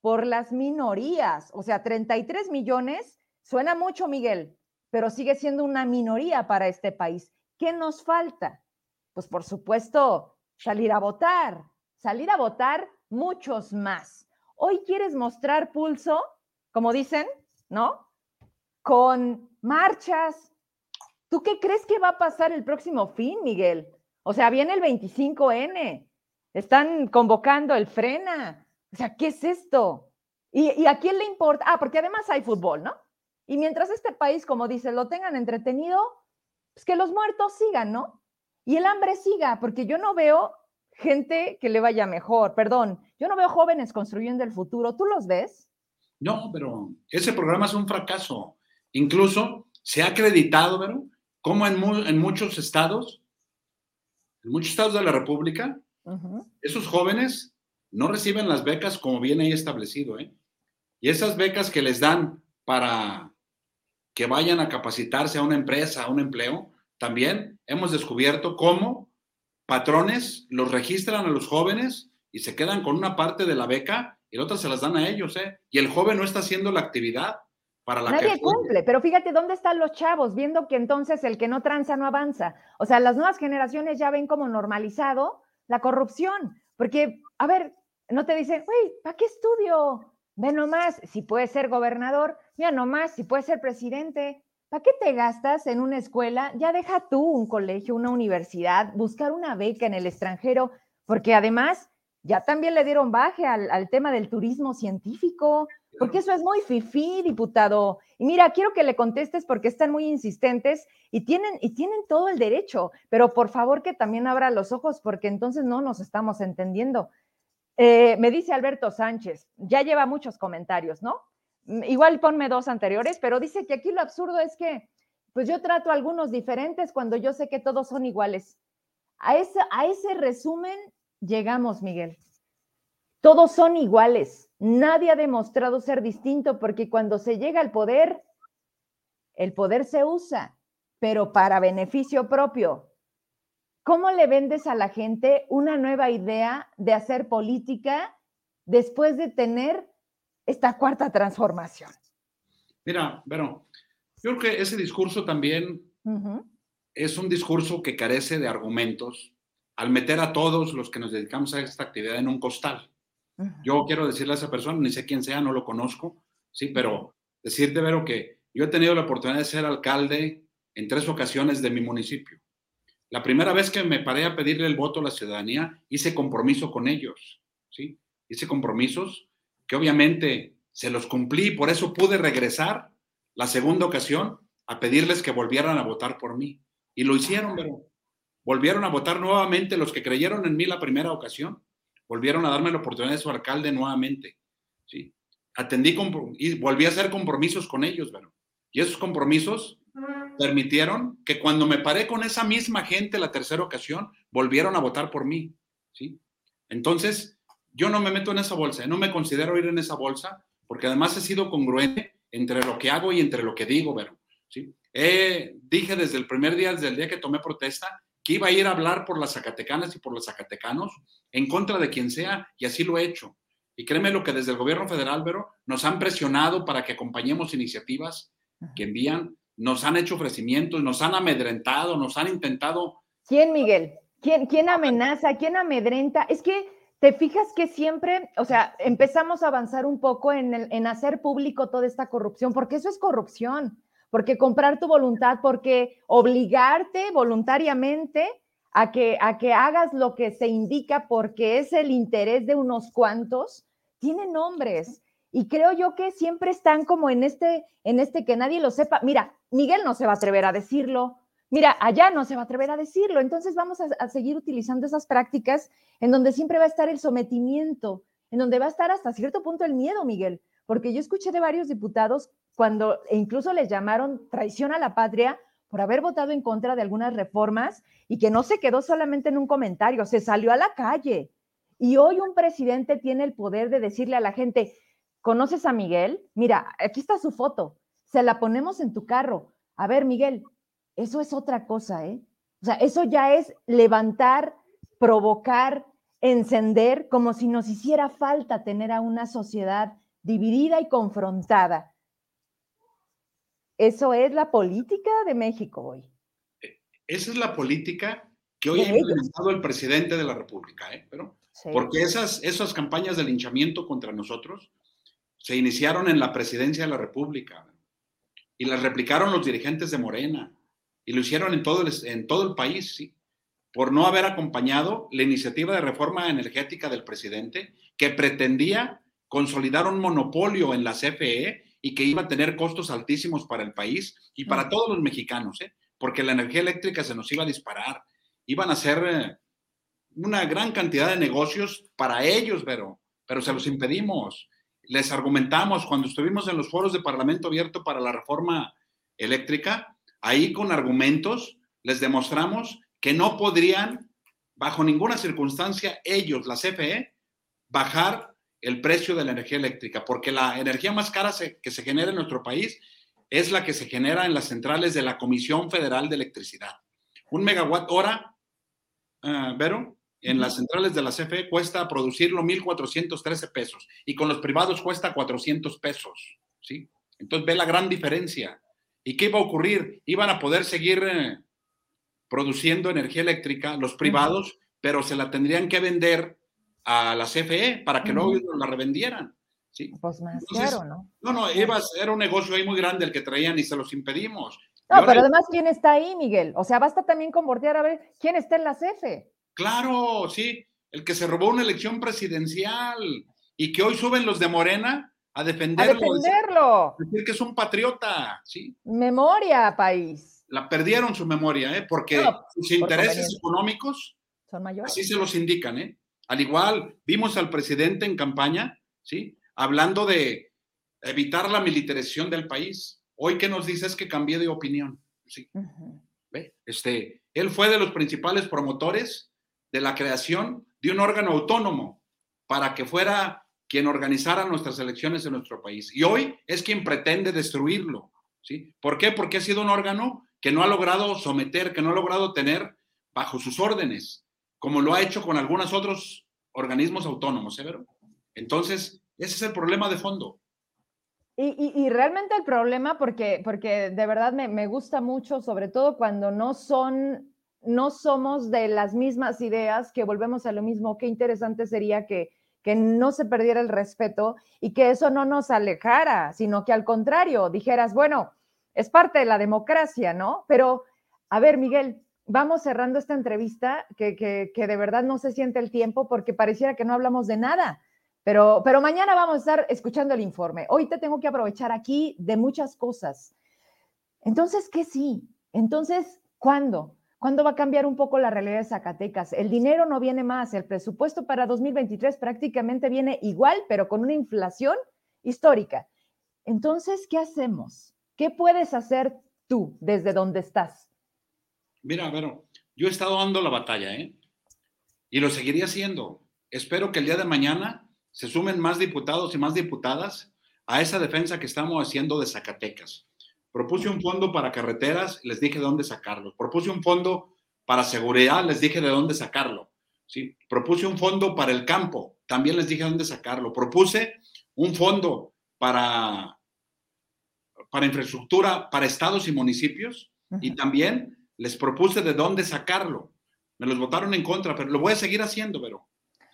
Speaker 1: por las minorías. O sea, 33 millones, suena mucho, Miguel, pero sigue siendo una minoría para este país. ¿Qué nos falta? Pues por supuesto, salir a votar. Salir a votar muchos más Hoy quieres mostrar pulso, como dicen, ¿no? Con marchas. ¿Tú qué crees que va a pasar el próximo fin, Miguel? O sea, viene el 25N. Están convocando el frena. O sea, ¿qué es esto? ¿Y, a quién le importa? Ah, porque además hay fútbol, ¿no? Y mientras este país, como dice, lo tengan entretenido, pues que los muertos sigan, ¿no? Y el hambre siga, porque yo no veo gente que le vaya mejor. Perdón, yo no veo jóvenes construyendo el futuro. ¿Tú los ves?
Speaker 2: No, pero ese programa es un fracaso. Incluso se ha acreditado, ¿verdad? Como en, muchos estados, en muchos estados de la República, esos jóvenes no reciben las becas como viene ahí establecido, ¿eh? Y esas becas que les dan para que vayan a capacitarse a una empresa, a un empleo, también hemos descubierto cómo patrones los registran a los jóvenes y se quedan con una parte de la beca y la otra se las dan a ellos, ¿eh? Y el joven no está haciendo la actividad para la
Speaker 1: Nadie cumple, pero fíjate dónde están los chavos, viendo que entonces el que no tranza no avanza. O sea, las nuevas generaciones ya ven como normalizado la corrupción, porque, a ver, no te dicen, güey, ¿para qué estudio? Ve nomás, si puedes ser gobernador, mira nomás, si puedes ser presidente, ¿Para qué te gastas en una escuela? Ya deja tú un colegio, una universidad, buscar una beca en el extranjero, porque además ya también le dieron baje al, tema del turismo científico, porque eso es muy fifí, diputado. Y mira, quiero que le contestes porque están muy insistentes y tienen, y tienen todo el derecho, pero por favor que también abra los ojos porque entonces no nos estamos entendiendo. Eh, me dice Alberto Sánchez, ya lleva muchos comentarios, ¿no? Mm, igual ponme dos anteriores, pero dice que aquí lo absurdo es que, pues yo trato a algunos diferentes cuando yo sé que todos son iguales. A ese, a ese resumen llegamos, Miguel. Todos son iguales. Nadie ha demostrado ser distinto porque cuando se llega al poder, el poder se usa, pero para beneficio propio. ¿Cómo le vendes a la gente una nueva idea de hacer política después de tener esta cuarta transformación?
Speaker 2: Mira, bueno, yo creo que ese discurso también es un discurso que carece de argumentos al meter a todos los que nos dedicamos a esta actividad en un costal. Yo quiero decirle a esa persona, ni sé quién sea, no lo conozco, sí, pero decirte, Vero, que yo he tenido la oportunidad de ser alcalde en tres ocasiones de mi municipio. La primera vez que me paré a pedirle el voto a la ciudadanía, hice compromiso con ellos, ¿sí? Hice compromisos que obviamente se los cumplí, por eso pude regresar la segunda ocasión a pedirles que volvieran a votar por mí. Y lo hicieron, pero volvieron a votar nuevamente los que creyeron en mí la primera ocasión, volvieron a darme la oportunidad de su alcalde nuevamente. ¿sí? Atendí y volví a hacer compromisos con ellos, pero y esos compromisos permitieron que cuando me paré con esa misma gente la tercera ocasión, volvieron a votar por mí. ¿sí? Entonces, yo no me meto en esa bolsa, no me considero ir en esa bolsa, porque además he sido congruente entre lo que hago y entre lo que digo, pero ¿sí? dije desde el primer día, desde el día que tomé protesta, que iba a ir a hablar por las zacatecanas y por los zacatecanos en contra de quien sea, y así lo he hecho. Y créeme lo que desde el gobierno federal, pero nos han presionado para que acompañemos iniciativas que envían nos han hecho ofrecimientos, nos han amedrentado, nos han intentado.
Speaker 1: ¿Quién, Miguel? ¿Quién, quién amenaza? ¿Quién amedrenta? Es que te fijas que siempre, o sea, empezamos a avanzar un poco en, en hacer público toda esta corrupción, porque eso es corrupción, porque comprar tu voluntad, porque obligarte voluntariamente a que, a que hagas lo que se indica porque es el interés de unos cuantos, tiene nombres. Y creo yo que siempre están como en este, en este que nadie lo sepa. Mira, Miguel no se va a atrever a decirlo. Mira, allá no se va a atrever a decirlo. Entonces vamos a, a seguir utilizando esas prácticas en donde siempre va a estar el sometimiento, en donde va a estar hasta cierto punto el miedo, Miguel. Porque yo escuché de varios diputados cuando e incluso les llamaron traición a la patria por haber votado en contra de algunas reformas y que no se quedó solamente en un comentario, se salió a la calle. Y hoy un presidente tiene el poder de decirle a la gente, ¿conoces a Miguel? Mira, aquí está su foto, se la ponemos en tu carro. A ver, Miguel, eso es otra cosa, ¿eh? O sea, eso ya es levantar, provocar, encender, como si nos hiciera falta tener a una sociedad dividida y confrontada. Eso es la política de México hoy.
Speaker 2: Esa es la política que hoy ha implementado el presidente de la República, ¿eh? Pero, porque esas, esas campañas de linchamiento contra nosotros se iniciaron en la presidencia de la República y las replicaron los dirigentes de Morena y lo hicieron en todo el, en todo el país, ¿sí? por no haber acompañado la iniciativa de reforma energética del presidente que pretendía consolidar un monopolio en la CFE y que iba a tener costos altísimos para el país y para todos los mexicanos, ¿eh? porque la energía eléctrica se nos iba a disparar. Iban a ser eh, una gran cantidad de negocios para ellos, pero, pero se los impedimos. Les argumentamos cuando estuvimos en los foros de Parlamento Abierto para la reforma eléctrica, ahí con argumentos les demostramos que no podrían, bajo ninguna circunstancia, ellos, la CFE, bajar el precio de la energía eléctrica, porque la energía más cara que se genera en nuestro país es la que se genera en las centrales de la Comisión Federal de Electricidad. Un megawatt hora, uh, Vero, en las centrales de la CFE cuesta producirlo 1.413 pesos y con los privados cuesta 400 pesos, ¿sí? Entonces ve la gran diferencia. ¿Y qué iba a ocurrir? Iban a poder seguir eh, produciendo energía eléctrica los privados, pero se la tendrían que vender a la CFE para que luego la revendieran. ¿sí?
Speaker 1: Pues más claro, ¿no?
Speaker 2: No, no, era un negocio ahí muy grande el que traían y se los impedimos.
Speaker 1: No, pero además, ¿quién está ahí, Miguel? O sea, basta también con voltear a ver quién está en la CFE.
Speaker 2: Claro, sí, el que se robó una elección presidencial y que hoy suben los de Morena a defenderlo.
Speaker 1: A defenderlo.
Speaker 2: Decir, que es un patriota, ¿sí?
Speaker 1: Memoria, país.
Speaker 2: La perdieron su memoria, ¿eh? Porque sus intereses económicos
Speaker 1: son mayores.
Speaker 2: Así se los indican, ¿eh? Al igual, vimos al presidente en campaña, ¿sí? Hablando de evitar la militarización del país. Hoy que nos dice es que cambié de opinión, ¿sí? ¿Ve? Este, él fue de los principales promotores de la creación de un órgano autónomo para que fuera quien organizara nuestras elecciones en nuestro país. Y hoy es quien pretende destruirlo, ¿sí? ¿Por qué? Porque ha sido un órgano que no ha logrado someter, que no ha logrado tener bajo sus órdenes como lo ha hecho con algunos otros organismos autónomos, ¿eh, Entonces, ese es el problema de fondo.
Speaker 1: Y, realmente el problema, porque, porque de verdad me, me, gusta mucho, sobre todo cuando no son, no somos de las mismas ideas, que volvemos a lo mismo, qué interesante sería que, que no se perdiera el respeto y que eso no nos alejara, sino que al contrario, dijeras, bueno, es parte de la democracia, ¿no? Pero, a ver, Miguel, vamos cerrando esta entrevista, que, que, de verdad no se siente el tiempo porque pareciera que no hablamos de nada. Pero, pero mañana vamos a estar escuchando el informe. Hoy te tengo que aprovechar aquí de muchas cosas. Entonces, ¿qué sí? Entonces, ¿cuándo? ¿Cuándo va a cambiar un poco la realidad de Zacatecas? El dinero no viene más, el presupuesto para 2023 prácticamente viene igual, pero con una inflación histórica. Entonces, ¿qué hacemos? ¿Qué puedes hacer tú desde donde estás?
Speaker 2: Mira, Vero, yo he estado dando la batalla, ¿eh? Y lo seguiría haciendo. Espero que el día de mañana se sumen más diputados y más diputadas a esa defensa que estamos haciendo de Zacatecas. Propuse un fondo para carreteras, les dije de dónde sacarlo. Propuse un fondo para seguridad, les dije de dónde sacarlo. ¿sí? Propuse un fondo para el campo, también les dije de dónde sacarlo. Propuse un fondo para para infraestructura para estados y municipios y también les propuse de dónde sacarlo. Me los votaron en contra, pero lo voy a seguir haciendo, pero.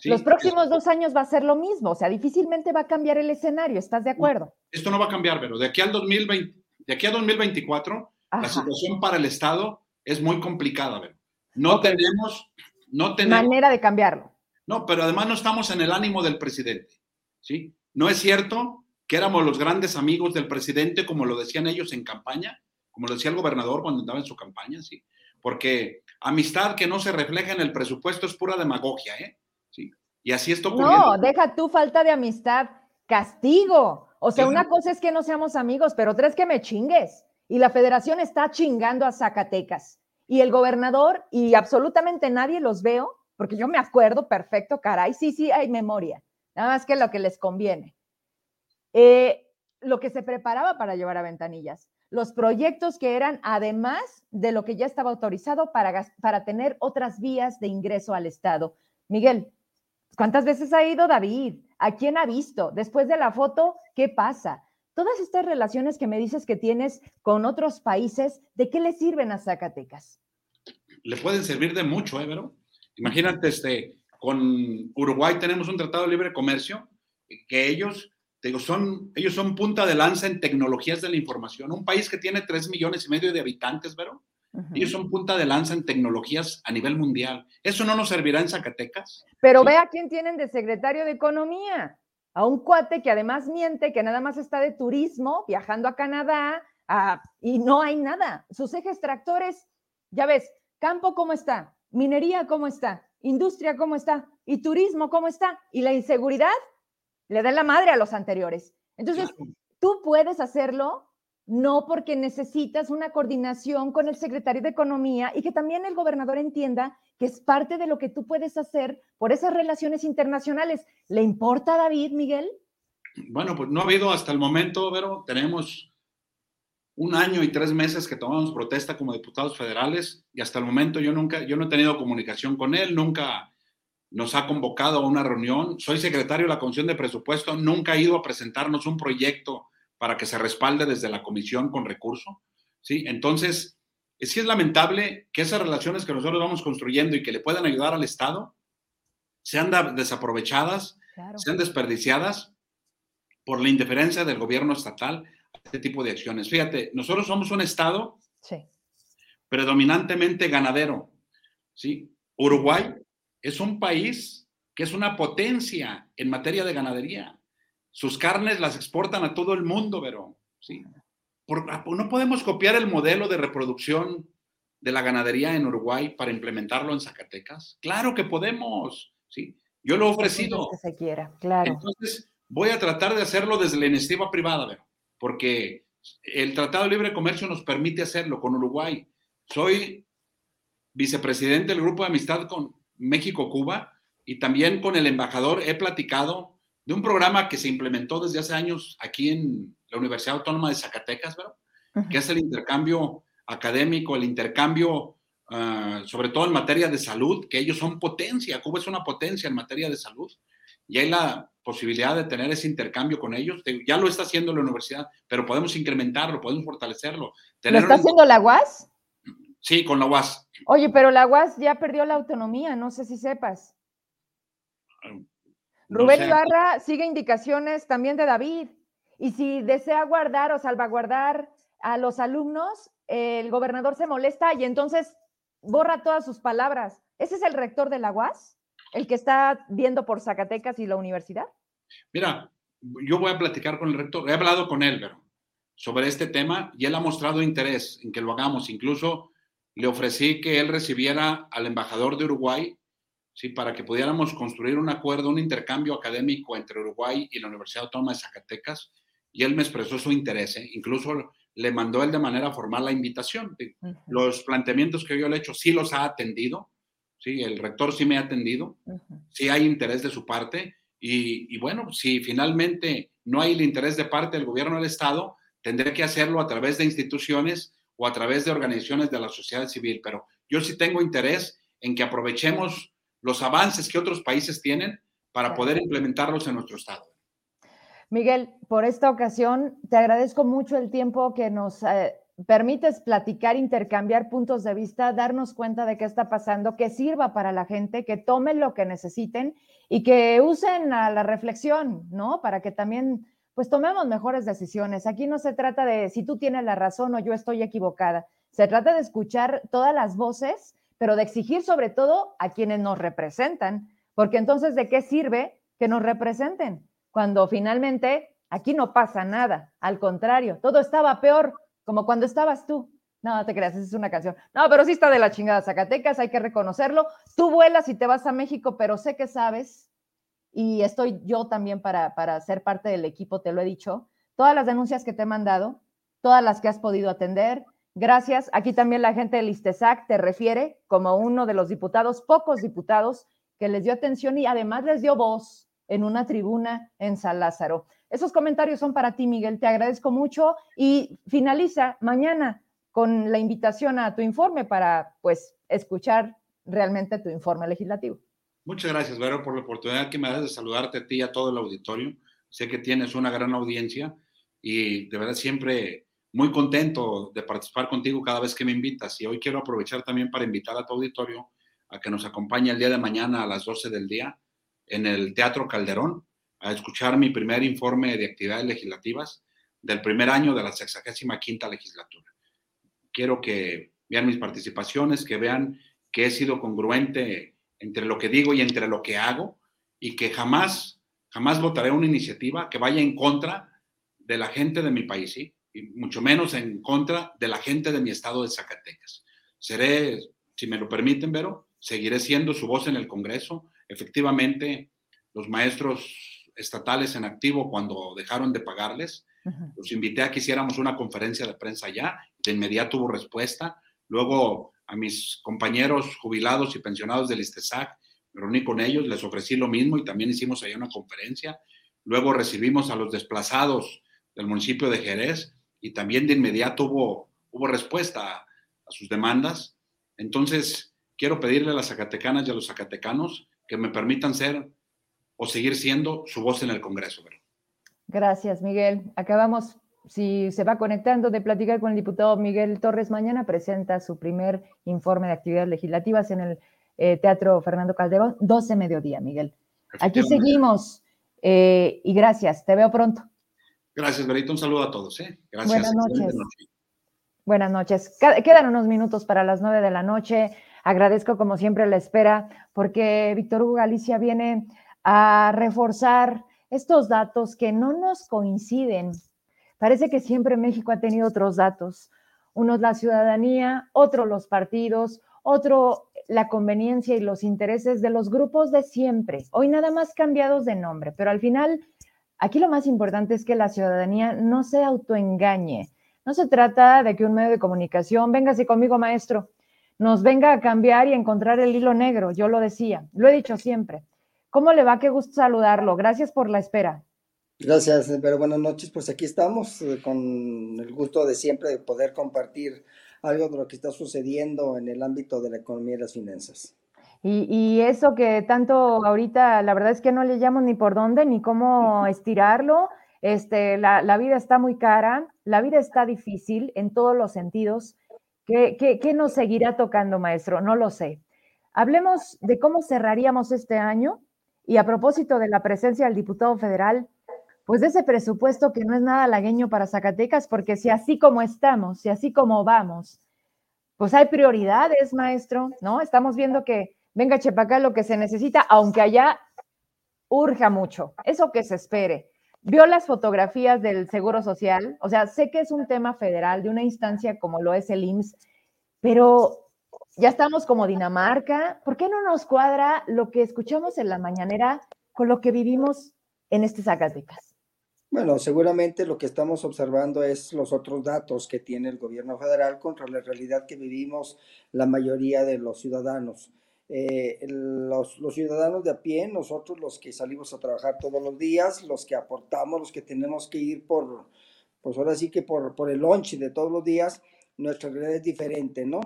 Speaker 1: Los próximos dos años va a ser lo mismo, o sea, difícilmente va a cambiar el escenario, ¿estás de acuerdo?
Speaker 2: Esto no va a cambiar, pero de aquí al 2020, de aquí a 2024, la situación para el Estado es muy complicada, pero no tenemos, no tenemos
Speaker 1: manera de cambiarlo.
Speaker 2: No, pero además no estamos en el ánimo del presidente, ¿sí? No es cierto que éramos los grandes amigos del presidente, como lo decían ellos en campaña, como lo decía el gobernador cuando andaba en su campaña, sí. Porque amistad que no se refleja en el presupuesto es pura demagogia, ¿eh? Sí. Y así está ocurriendo.
Speaker 1: No, deja tu falta de amistad, castigo. O sea, una cosa es que no seamos amigos, pero otra es que me chingues. Y la federación está chingando a Zacatecas. Y el gobernador y absolutamente nadie los veo, porque yo me acuerdo perfecto, caray, sí, sí, hay memoria. Nada más que lo que les conviene. Eh, lo que se preparaba para llevar a ventanillas los proyectos que eran además de lo que ya estaba autorizado para, para tener otras vías de ingreso al Estado. Miguel, ¿cuántas veces ha ido David? ¿A quién ha visto? Después de la foto, ¿qué pasa? Todas estas relaciones que me dices que tienes con otros países, ¿de qué le sirven a Zacatecas?
Speaker 2: Le pueden servir de mucho, ¿eh, Vero? Imagínate, este, con Uruguay tenemos un tratado de libre comercio que ellos digo, son, ellos son punta de lanza en tecnologías de la información. Un país que tiene tres millones y medio de habitantes, ¿verdad? Ellos son punta de lanza en tecnologías a nivel mundial. ¿Eso no nos servirá en Zacatecas?
Speaker 1: Pero ve a quién tienen de secretario de Economía. A un cuate que además miente, que nada más está de turismo, viajando a Canadá, y no hay nada. Sus ejes tractores, ya ves, campo cómo está, minería cómo está, industria cómo está, y turismo cómo está, y la inseguridad le da la madre a los anteriores. Entonces, tú puedes hacerlo no porque necesitas una coordinación con el secretario de Economía y que también el gobernador entienda que es parte de lo que tú puedes hacer por esas relaciones internacionales. ¿Le importa a David, Miguel?
Speaker 2: Bueno, pues no ha habido hasta el momento, pero tenemos un año y tres meses que tomamos protesta como diputados federales y hasta el momento yo nunca, yo no he tenido comunicación con él, nunca nos ha convocado a una reunión. Soy secretario de la Comisión de Presupuesto, nunca ha ido a presentarnos un proyecto para que se respalde desde la comisión con recurso. ¿sí? Entonces, sí es lamentable que esas relaciones que nosotros vamos construyendo y que le puedan ayudar al Estado sean desaprovechadas, sean desperdiciadas por la indiferencia del gobierno estatal a este tipo de acciones. Fíjate, nosotros somos un Estado predominantemente ganadero. ¿sí? Uruguay es un país que es una potencia en materia de ganadería. Sus carnes las exportan a todo el mundo, pero ¿sí? Ah, no podemos copiar el modelo de reproducción de la ganadería en Uruguay para implementarlo en Zacatecas. Claro que podemos, ¿sí? Yo lo he ofrecido.
Speaker 1: Que se quiera, claro.
Speaker 2: Entonces, voy a tratar de hacerlo desde la iniciativa privada, porque el Tratado de Libre Comercio nos permite hacerlo con Uruguay. Soy vicepresidente del Grupo de Amistad con, México-Cuba y también con el embajador he platicado de un programa que se implementó desde hace años aquí en la Universidad Autónoma de Zacatecas, ¿verdad? Que es el intercambio académico, el intercambio, ah, sobre todo en materia de salud, que ellos son potencia, Cuba es una potencia en materia de salud, y hay la posibilidad de tener ese intercambio con ellos. Ya lo está haciendo la universidad, pero podemos incrementarlo, podemos fortalecerlo.
Speaker 1: ¿Lo está haciendo la UAS?
Speaker 2: Sí, con la UAS.
Speaker 1: Oye, pero la UAS ya perdió la autonomía, no sé si sepas. Rubén Ibarra sigue indicaciones también de David. Y si desea guardar o salvaguardar a los alumnos, el gobernador se molesta y entonces borra todas sus palabras. ¿Ese es el rector de la UAS? ¿El que está viendo por Zacatecas y la universidad?
Speaker 2: Mira, yo voy a platicar con el rector. He hablado con él, pero sobre este tema y él ha mostrado interés en que lo hagamos. Incluso le ofrecí que él recibiera al embajador de Uruguay, ¿sí? para que pudiéramos construir un acuerdo, un intercambio académico entre Uruguay y la Universidad Autónoma de Zacatecas, y él me expresó su interés, ¿eh? incluso le mandó él de manera formal la invitación. Los planteamientos que yo le he hecho sí los ha atendido, ¿sí? el rector sí me ha atendido, sí hay interés de su parte, y, y bueno, si finalmente no hay el interés de parte del gobierno del Estado, tendré que hacerlo a través de instituciones o a través de organizaciones de la sociedad civil, pero yo sí tengo interés en que aprovechemos los avances que otros países tienen para poder implementarlos en nuestro estado.
Speaker 1: Miguel, por esta ocasión te agradezco mucho el tiempo que nos eh, permites platicar, intercambiar puntos de vista, darnos cuenta de qué está pasando, que sirva para la gente, que tomen lo que necesiten y que usen a la reflexión, ¿no? Para que también, pues tomemos mejores decisiones. Aquí no se trata de si tú tienes la razón o yo estoy equivocada. Se trata de escuchar todas las voces, pero de exigir sobre todo a quienes nos representan, porque entonces, ¿de qué sirve que nos representen? Cuando finalmente aquí no pasa nada, al contrario, todo estaba peor como cuando estabas tú. No, te creas, esa es una canción. No, pero sí está de la chingada Zacatecas, hay que reconocerlo. Tú vuelas y te vas a México, pero sé que sabes, y estoy yo también para, para ser parte del equipo, te lo he dicho, todas las denuncias que te he mandado, todas las que has podido atender. Gracias. Aquí también la gente del ISTESAC te refiere como uno de los diputados, pocos diputados, que les dio atención y además les dio voz en una tribuna en San Lázaro. Esos comentarios son para ti, Miguel. Te agradezco mucho y finaliza mañana con la invitación a tu informe para, pues, escuchar realmente tu informe legislativo.
Speaker 2: Muchas gracias, Vero, por la oportunidad que me das de saludarte a ti y a todo el auditorio. Sé que tienes una gran audiencia y de verdad siempre muy contento de participar contigo cada vez que me invitas. Y hoy quiero aprovechar también para invitar a tu auditorio a que nos acompañe el día de mañana a las 12 del día en el Teatro Calderón a escuchar mi primer informe de actividades legislativas del primer año de la 65 legislatura. Quiero que vean mis participaciones, que vean que he sido congruente entre lo que digo y entre lo que hago y que jamás, jamás votaré una iniciativa que vaya en contra de la gente de mi país, y mucho menos en contra de la gente de mi estado de Zacatecas. Seré, si me lo permiten, Vero, seguiré siendo su voz en el Congreso. Efectivamente, los maestros estatales en activo cuando dejaron de pagarles. Los invité a que hiciéramos una conferencia de prensa ya, de inmediato hubo respuesta. Luego a mis compañeros jubilados y pensionados del ISTESAC, me reuní con ellos, les ofrecí lo mismo y también hicimos allá una conferencia. Luego recibimos a los desplazados del municipio de Jerez y también de inmediato hubo, hubo respuesta a, a sus demandas. Entonces, quiero pedirle a las zacatecanas y a los zacatecanos que me permitan ser o seguir siendo su voz en el Congreso.
Speaker 1: Gracias, Miguel. Acabamos, si se va conectando, de platicar con el diputado Miguel Torres. Mañana presenta su primer informe de actividades legislativas en el eh, Teatro Fernando Calderón, 12 mediodía, Miguel. Aquí seguimos eh, y gracias. Te veo pronto.
Speaker 2: Gracias, Berito. Un saludo a todos. ¿eh? Gracias.
Speaker 1: Buenas noches. Buenas noches. Quedan unos minutos para las nueve de la noche. Agradezco como siempre la espera porque Víctor Hugo Galicia viene a reforzar estos datos que no nos coinciden. Parece que siempre México ha tenido otros datos, unos la ciudadanía, otro los partidos, otro la conveniencia y los intereses de los grupos de siempre, hoy nada más cambiados de nombre, pero al final aquí lo más importante es que la ciudadanía no se autoengañe. No se trata de que un medio de comunicación, véngase conmigo maestro, nos venga a cambiar y encontrar el hilo negro, yo lo decía, lo he dicho siempre. ¿Cómo le va? Qué gusto saludarlo. Gracias por la espera.
Speaker 3: Gracias, pero buenas noches. Pues aquí estamos eh, con el gusto de siempre de poder compartir algo de lo que está sucediendo en el ámbito de la economía y las finanzas.
Speaker 1: Y, eso que tanto ahorita, la verdad es que no le llamo ni por dónde ni cómo (laughs) estirarlo. Este, la, vida está muy cara, la vida está difícil en todos los sentidos. ¿Qué, qué nos seguirá tocando, maestro? No lo sé. Hablemos de cómo cerraríamos este año y a propósito de la presencia del diputado federal, pues de ese presupuesto que no es nada lagueño para Zacatecas, porque si así como estamos, si así como vamos, pues hay prioridades, maestro, ¿no? Estamos viendo que venga Chepacá lo que se necesita, aunque allá urja mucho, eso que se espere. Vio las fotografías del Seguro Social, o sea, sé que es un tema federal de una instancia como lo es el IMSS, pero ya estamos como Dinamarca. ¿Por qué no nos cuadra lo que escuchamos en la mañanera con lo que vivimos en este Zacatecas?
Speaker 3: Bueno, seguramente lo que estamos observando es los otros datos que tiene el gobierno federal contra la realidad que vivimos la mayoría de los ciudadanos. Eh, los, ciudadanos de a pie, nosotros los que salimos a trabajar todos los días, los que aportamos, los que tenemos que ir por, pues ahora sí que por, por el lunch de todos los días, nuestra realidad es diferente, ¿no?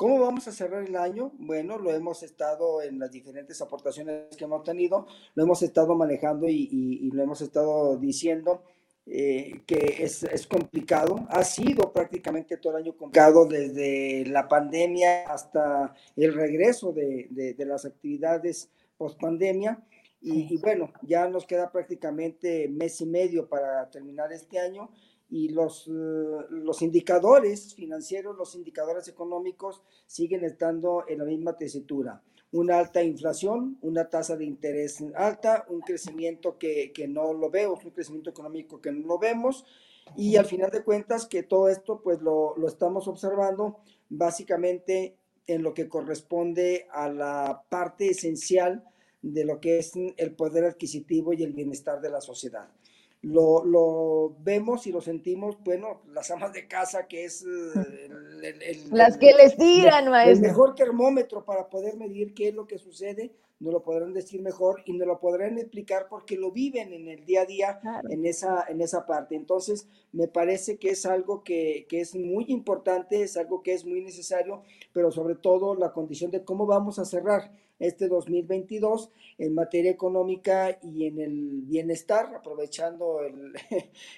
Speaker 3: ¿Cómo vamos a cerrar el año? Bueno, lo hemos estado en las diferentes aportaciones que hemos tenido, lo hemos estado manejando y, lo hemos estado diciendo eh, que es, es, complicado. Ha sido prácticamente todo el año complicado desde la pandemia hasta el regreso de, de, las actividades post pandemia. Y, y, bueno, ya nos queda prácticamente mes y medio para terminar este año y los, eh, los indicadores financieros, los indicadores económicos siguen estando en la misma tesitura. Una alta inflación, una tasa de interés alta, un crecimiento que, que no lo vemos, un crecimiento económico que no lo vemos y al final de cuentas que todo esto pues lo, lo estamos observando básicamente en lo que corresponde a la parte esencial de lo que es el poder adquisitivo y el bienestar de la sociedad lo, lo, vemos y lo sentimos, bueno, las amas de casa, que es eh,
Speaker 1: el, las que les tiran,
Speaker 3: maestro. El mejor termómetro para poder medir qué es lo que sucede, nos lo podrán decir mejor y nos lo podrán explicar porque lo viven en el día a día en, esa, en esa parte. Entonces, me parece que es algo que, que es muy importante, es algo que es muy necesario, pero sobre todo la condición de cómo vamos a cerrar este 2022 en materia económica y en el bienestar, aprovechando el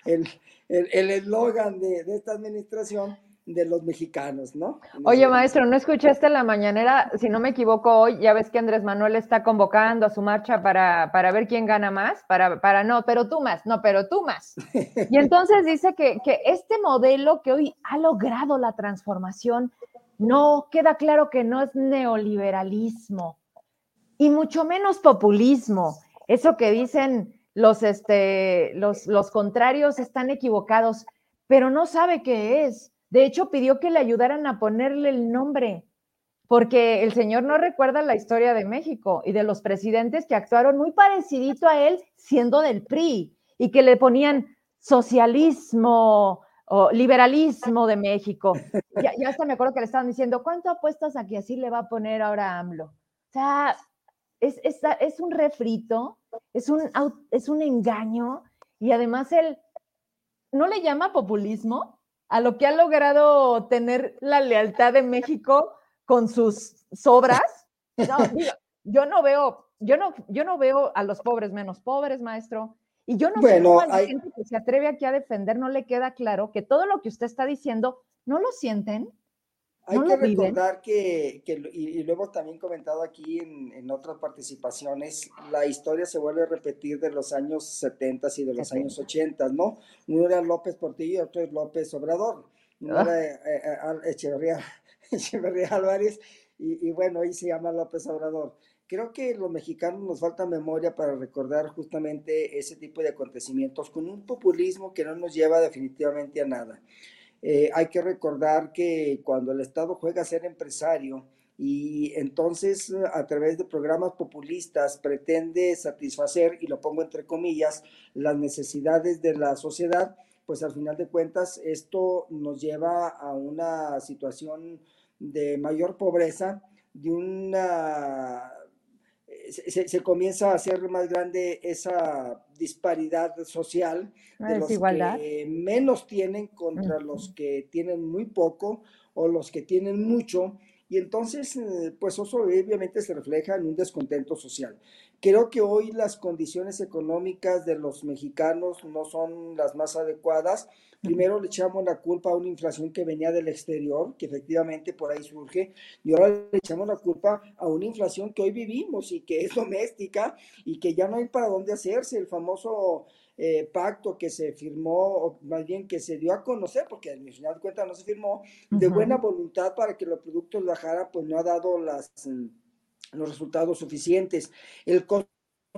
Speaker 3: eslogan (laughs) el, el, de, de esta administración de los mexicanos, ¿no?
Speaker 1: Oye, maestro, ¿no escuchaste la mañanera? Si no me equivoco hoy, ya ves que Andrés Manuel está convocando a su marcha para, para ver quién gana más, para, para no, pero tú más, no, pero tú más. Y (laughs) entonces dice que, que este modelo que hoy ha logrado la transformación, no, queda claro que no es neoliberalismo, y mucho menos populismo. Eso que dicen los, este, los, los contrarios están equivocados, pero no sabe qué es. De hecho, pidió que le ayudaran a ponerle el nombre, porque el señor no recuerda la historia de México y de los presidentes que actuaron muy parecidito a él siendo del PRI y que le ponían socialismo o liberalismo de México. Ya, hasta me acuerdo que le estaban diciendo, ¿cuánto apuestas a que así le va a poner ahora AMLO? O sea, es, es, un refrito, es un, es un engaño y además él no le llama populismo a lo que ha logrado tener la lealtad de México con sus sobras. (laughs) yo no veo, yo no, yo no veo a los pobres menos pobres, maestro. Y yo no sé cómo a la gente que se atreve aquí a defender no le queda claro que todo lo que usted está diciendo no lo sienten.
Speaker 3: Hay que recordar que, y, lo hemos también comentado aquí en, otras participaciones, la historia se vuelve a repetir de los años 70 y de los años 80, ¿no? Uno era López Portillo y otro es López Obrador. Uno ah. era eh, eh, (laughs) Echeverría, Álvarez y, y, bueno, ahí se llama López Obrador. Creo que los mexicanos nos falta memoria para recordar justamente ese tipo de acontecimientos con un populismo que no nos lleva definitivamente a nada. Eh, hay que recordar que cuando el Estado juega a ser empresario y entonces a través de programas populistas pretende satisfacer, y lo pongo entre comillas, las necesidades de la sociedad, pues al final de cuentas esto nos lleva a una situación de mayor pobreza, de una se, comienza a hacer más grande esa disparidad social de los que menos tienen contra los que tienen muy poco o los que tienen mucho. Y entonces, eh, pues eso obviamente se refleja en un descontento social. Creo que hoy las condiciones económicas de los mexicanos no son las más adecuadas. Primero le echamos la culpa a una inflación que venía del exterior, que efectivamente por ahí surge, y ahora le echamos la culpa a una inflación que hoy vivimos y que es doméstica y que ya no hay para dónde hacerse. El famoso eh, pacto que se firmó, o más bien que se dio a conocer, porque al final de cuentas no se firmó, de buena voluntad para que los productos bajaran, pues no ha dado las, mm, los resultados suficientes. El costo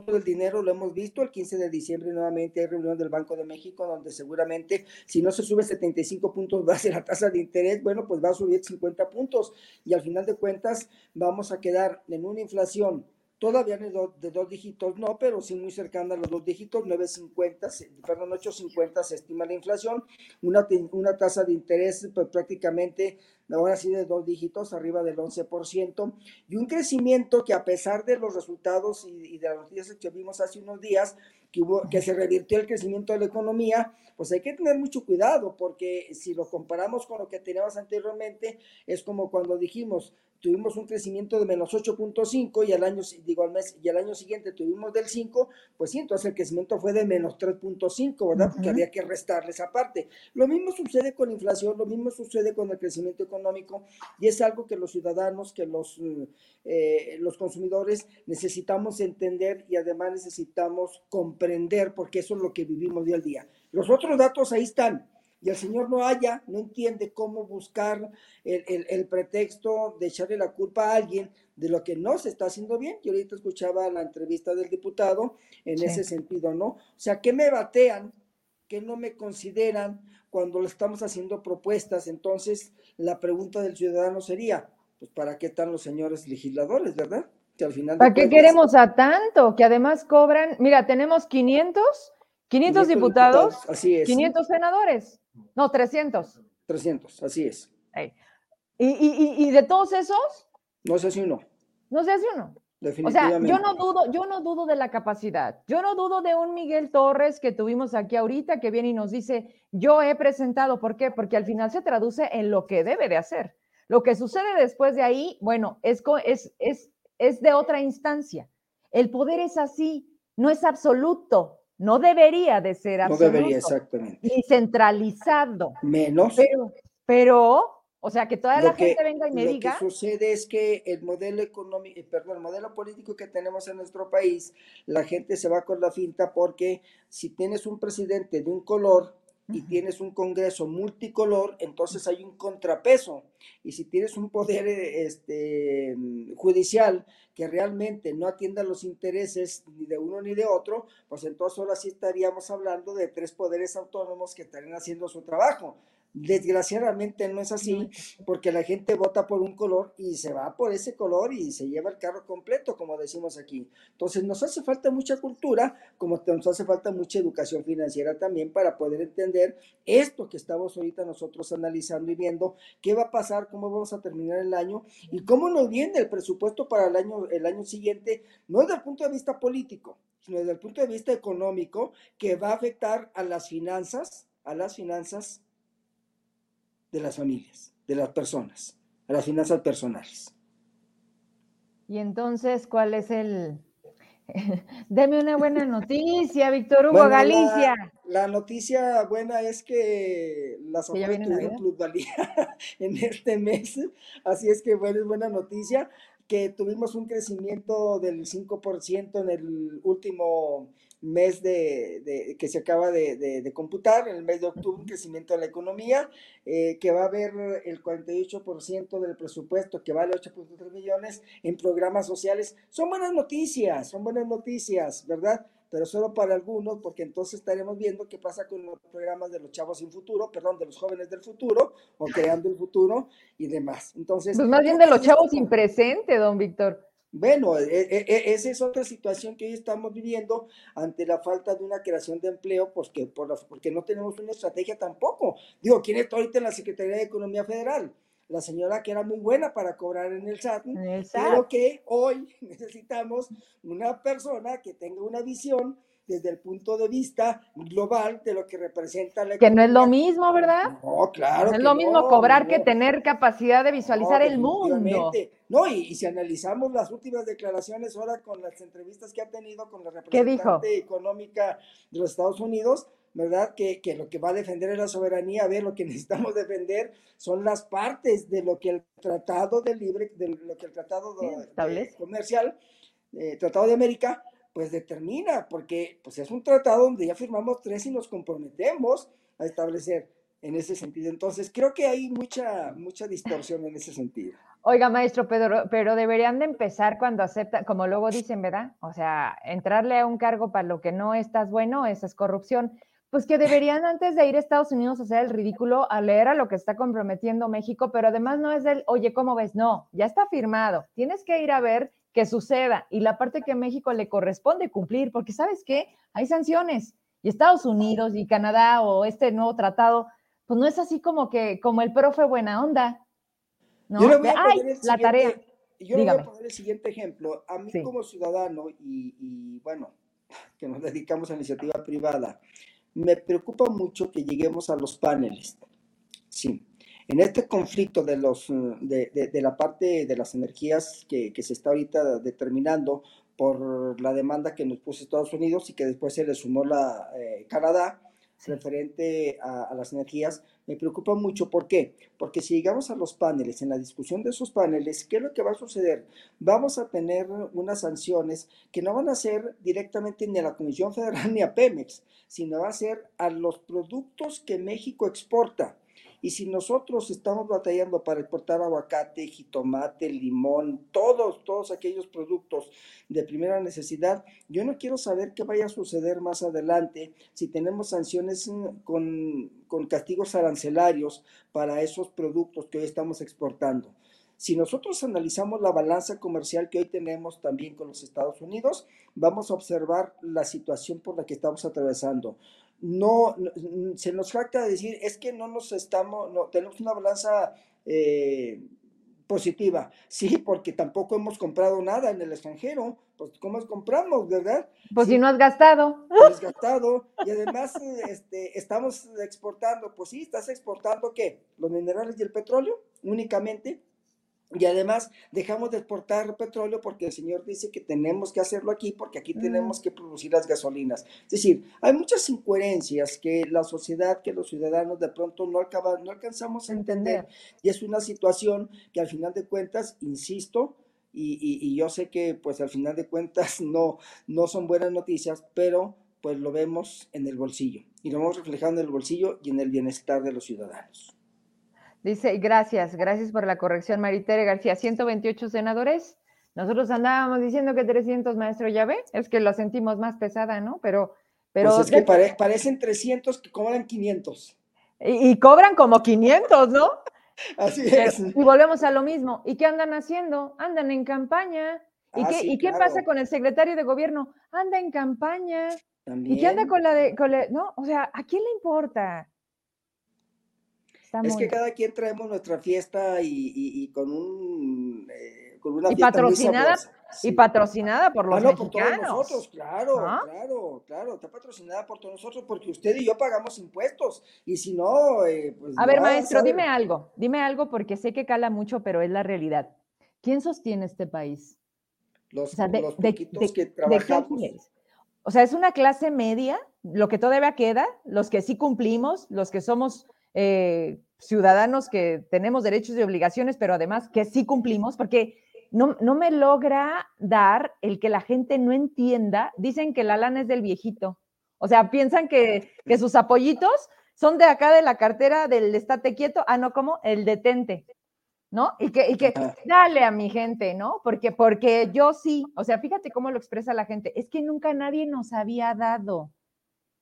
Speaker 3: del dinero lo hemos visto. El 15 de diciembre nuevamente hay reunión del Banco de México donde seguramente si no se sube 75 puntos (laughs) base la tasa de interés, bueno, pues va a subir 50 puntos y al final de cuentas vamos a quedar en una inflación todavía de, de dos dígitos, no, pero sí muy cercana a los dos dígitos, 9.50, perdón, 8.50 se estima la inflación, una, una tasa de interés pues, prácticamente ahora sí de dos dígitos, arriba del 11%, y un crecimiento que a pesar de los resultados y, de las noticias que vimos hace unos días, que, que se revirtió el crecimiento de la economía, pues hay que tener mucho cuidado, porque si lo comparamos con lo que teníamos anteriormente, es como cuando dijimos, tuvimos un crecimiento de menos 8.5 y al año, digo, al mes, y al año siguiente tuvimos del 5, pues sí, entonces el crecimiento fue de menos 3.5, ¿verdad? Porque había que restarle esa parte. Lo mismo sucede con la inflación, lo mismo sucede con el crecimiento económico y es algo que los ciudadanos, que los, eh, los consumidores necesitamos entender y además necesitamos comprender porque eso es lo que vivimos día al día. Los otros datos ahí están y el Señor no haya, no entiende cómo buscar el, pretexto de echarle la culpa a alguien de lo que no se está haciendo bien. Yo ahorita escuchaba la entrevista del diputado en ese sentido, ¿no? O sea, ¿qué me batean? ¿Qué no me consideran cuando le estamos haciendo propuestas? Entonces, la pregunta del ciudadano sería, pues, ¿para qué están los señores legisladores, verdad?
Speaker 1: Que al final ¿Para qué queremos a tanto? Que además cobran, mira, tenemos 500, 500, diputados, así es. 500 senadores. No, 300.
Speaker 3: 300, así es.
Speaker 1: ¿Y, de todos esos?
Speaker 3: No sé si uno.
Speaker 1: No sé si uno. O sea, yo no dudo, yo no dudo de la capacidad. Yo no dudo de un Miguel Torres que tuvimos aquí ahorita que viene y nos dice, yo he presentado, ¿por qué? Porque al final se traduce en lo que debe de hacer. Lo que sucede después de ahí, bueno, es, es, es, es de otra instancia. El poder es así, no es absoluto. No debería de ser absoluto. No debería, exactamente. Ni centralizado.
Speaker 3: Menos.
Speaker 1: Pero, o sea, que toda la gente venga y me
Speaker 3: diga. Lo que sucede es que el modelo económico, eh, perdón, el modelo político que tenemos en nuestro país, la gente se va con la finta porque si tienes un presidente de un color, y tienes un Congreso multicolor, entonces hay un contrapeso. Y si tienes un poder este, judicial que realmente no atienda los intereses ni de uno ni de otro, pues entonces ahora sí estaríamos hablando de tres poderes autónomos que estarían haciendo su trabajo. Desgraciadamente no es así, porque la gente vota por un color y se va por ese color y se lleva el carro completo, como decimos aquí. Entonces nos hace falta mucha cultura, como nos hace falta mucha educación financiera también para poder entender esto que estamos ahorita nosotros analizando y viendo, qué va a pasar, cómo vamos a terminar el año y cómo nos viene el presupuesto para el año, el año siguiente, no desde el punto de vista político, sino desde el punto de vista económico, que va a afectar a las finanzas, a las finanzas de las familias, de las personas, a las finanzas personales.
Speaker 1: Y entonces, ¿cuál es el... (laughs) Deme una buena noticia, Víctor Hugo Galicia.
Speaker 3: La, noticia buena es que las ofertas tuvieron plusvalía (laughs) en este mes, así es que bueno, es buena noticia que tuvimos un crecimiento del 5% en el último mes de, que se acaba de, computar, en el mes de octubre, un crecimiento de la economía, eh, que va a haber el 48% del presupuesto, que vale 8.3 millones en programas sociales. Son buenas noticias, son buenas noticias, ¿verdad? Pero solo para algunos, porque entonces estaremos viendo qué pasa con los programas de los chavos sin futuro, perdón, de los jóvenes del futuro, o creando el futuro y demás. Entonces.
Speaker 1: Pues más bien de los chavos sin presente, don Víctor.
Speaker 3: Bueno, e, e, e, esa es otra situación que hoy estamos viviendo ante la falta de una creación de empleo, pues que por porque no tenemos una estrategia tampoco. Digo, ¿quién está ahorita en la Secretaría de Economía Federal? La señora que era muy buena para cobrar en el SAT, pero que hoy (laughs) necesitamos una persona que tenga una visión desde el punto de vista global de lo que representa la
Speaker 1: economía. Que no es lo mismo, ¿verdad?
Speaker 3: No, claro.
Speaker 1: No es lo mismo cobrar que tener capacidad de visualizar el mundo.
Speaker 3: No, y, si analizamos las últimas declaraciones ahora con las entrevistas que ha tenido con la representante económica de los Estados Unidos, ¿verdad? Que, que, lo que va a defender es la soberanía, a ver, lo que (laughs) necesitamos defender son las partes de lo que el Tratado de Libre, de lo que el Tratado Comercial, eh, Tratado de América, pues determina, porque pues es un tratado donde ya firmamos tres y nos comprometemos a establecer en ese sentido. Entonces, creo que hay mucha, mucha distorsión en ese sentido.
Speaker 1: Oiga, maestro Pedro, pero deberían de empezar cuando aceptan, como luego dicen, ¿verdad? O sea, entrarle a un cargo para lo que no estás bueno, esa es corrupción. Pues que deberían antes de ir a Estados Unidos a hacer el ridículo, a leer a lo que está comprometiendo México, pero además no es del, oye, ¿cómo ves? No, ya está firmado. Tienes que ir a ver que suceda y la parte que a México le corresponde cumplir, porque sabes qué, hay sanciones y Estados Unidos y Canadá o este nuevo tratado, pues no es así como que, como el profe buena onda, ¿no? Yo le voy a la tarea.
Speaker 3: Yo le voy a poner el siguiente ejemplo. A mí como ciudadano y, y bueno, (laughs) que nos dedicamos a iniciativa privada, me preocupa mucho que lleguemos a los paneles. Sí. En este conflicto de, los, de, de, la parte de las energías que, que, se está ahorita determinando por la demanda que nos puso Estados Unidos y que después se le sumó la eh, Canadá, referente a, las energías, me preocupa mucho. ¿Por qué? Porque si llegamos a los paneles, en la discusión de esos paneles, ¿qué es lo que va a suceder? Vamos a tener unas sanciones que no van a ser directamente ni a la Comisión Federal (laughs) ni a Pemex, sino va a ser a los productos que México exporta. Y si nosotros estamos batallando para exportar aguacate, jitomate, limón, todos, todos aquellos productos de primera necesidad, yo no quiero saber qué vaya a suceder más adelante si tenemos sanciones mm, con, con castigos arancelarios para esos productos que hoy estamos exportando. Si nosotros analizamos la balanza comercial que hoy tenemos también con los Estados Unidos, vamos a observar la situación por la que estamos atravesando no, se nos de decir, es que no nos estamos, no, tenemos una balanza eh, positiva. Sí, porque tampoco hemos comprado nada en el extranjero. Pues, ¿cómo compramos, verdad?
Speaker 1: Pues si no has gastado.
Speaker 3: No has gastado. Y además (laughs) este, estamos exportando, pues sí, estás exportando qué? Los minerales y el petróleo únicamente. Y además dejamos de exportar petróleo porque el señor dice que tenemos que hacerlo aquí porque aquí tenemos mm. que producir las gasolinas. Es decir, hay muchas incoherencias que la sociedad, que los ciudadanos de pronto no, acaban, no alcanzamos a entender. Y es una situación que al final de cuentas, insisto, y, y, yo sé que pues al final de cuentas (laughs) no, no son buenas noticias, pero pues lo vemos en el bolsillo y lo vemos reflejado en el bolsillo y en el bienestar de los ciudadanos.
Speaker 1: Dice, gracias, gracias por la corrección, Maritere García. 128 senadores. Nosotros andábamos diciendo que 300, maestro, ya ve, es que lo sentimos más pesada, ¿no? Pero, pero.
Speaker 3: Pues es que parecen 300 que cobran 500.
Speaker 1: Y, cobran como 500, ¿no? (laughs)
Speaker 3: Así es.
Speaker 1: Y volvemos a lo mismo. ¿Y qué andan haciendo? Andan en campaña. ¿Y, ah, qué, ¿y qué pasa con el secretario de gobierno? Anda en campaña. ¿Y qué anda con la de.? Con no, o sea, ¿a quién le importa?
Speaker 3: Es que cada quien traemos nuestra fiesta y, con un eh, con una
Speaker 1: y patrocinada y patrocinada por los mexicanos.
Speaker 3: por todos nosotros, claro, claro, claro, está patrocinada por todos nosotros porque usted y yo pagamos impuestos y si no, eh, pues.
Speaker 1: A ver, maestro, dime algo, dime algo porque sé que cala mucho, pero es la realidad. ¿Quién sostiene este país?
Speaker 3: Los, o que trabajamos.
Speaker 1: o sea, es una clase media, lo que todavía queda, los que sí cumplimos, los que somos eh, ciudadanos que tenemos derechos y obligaciones, pero además que sí cumplimos, porque no, no, me logra dar el que la gente no entienda. Dicen que la lana es del viejito. O sea, piensan que, que sus apoyitos son de acá de la cartera del estate quieto. Ah, no, como el detente. ¿no? Y que, y que dale a mi gente, ¿no? Porque, porque yo sí, o sea, fíjate cómo lo expresa la gente, es que nunca nadie nos había dado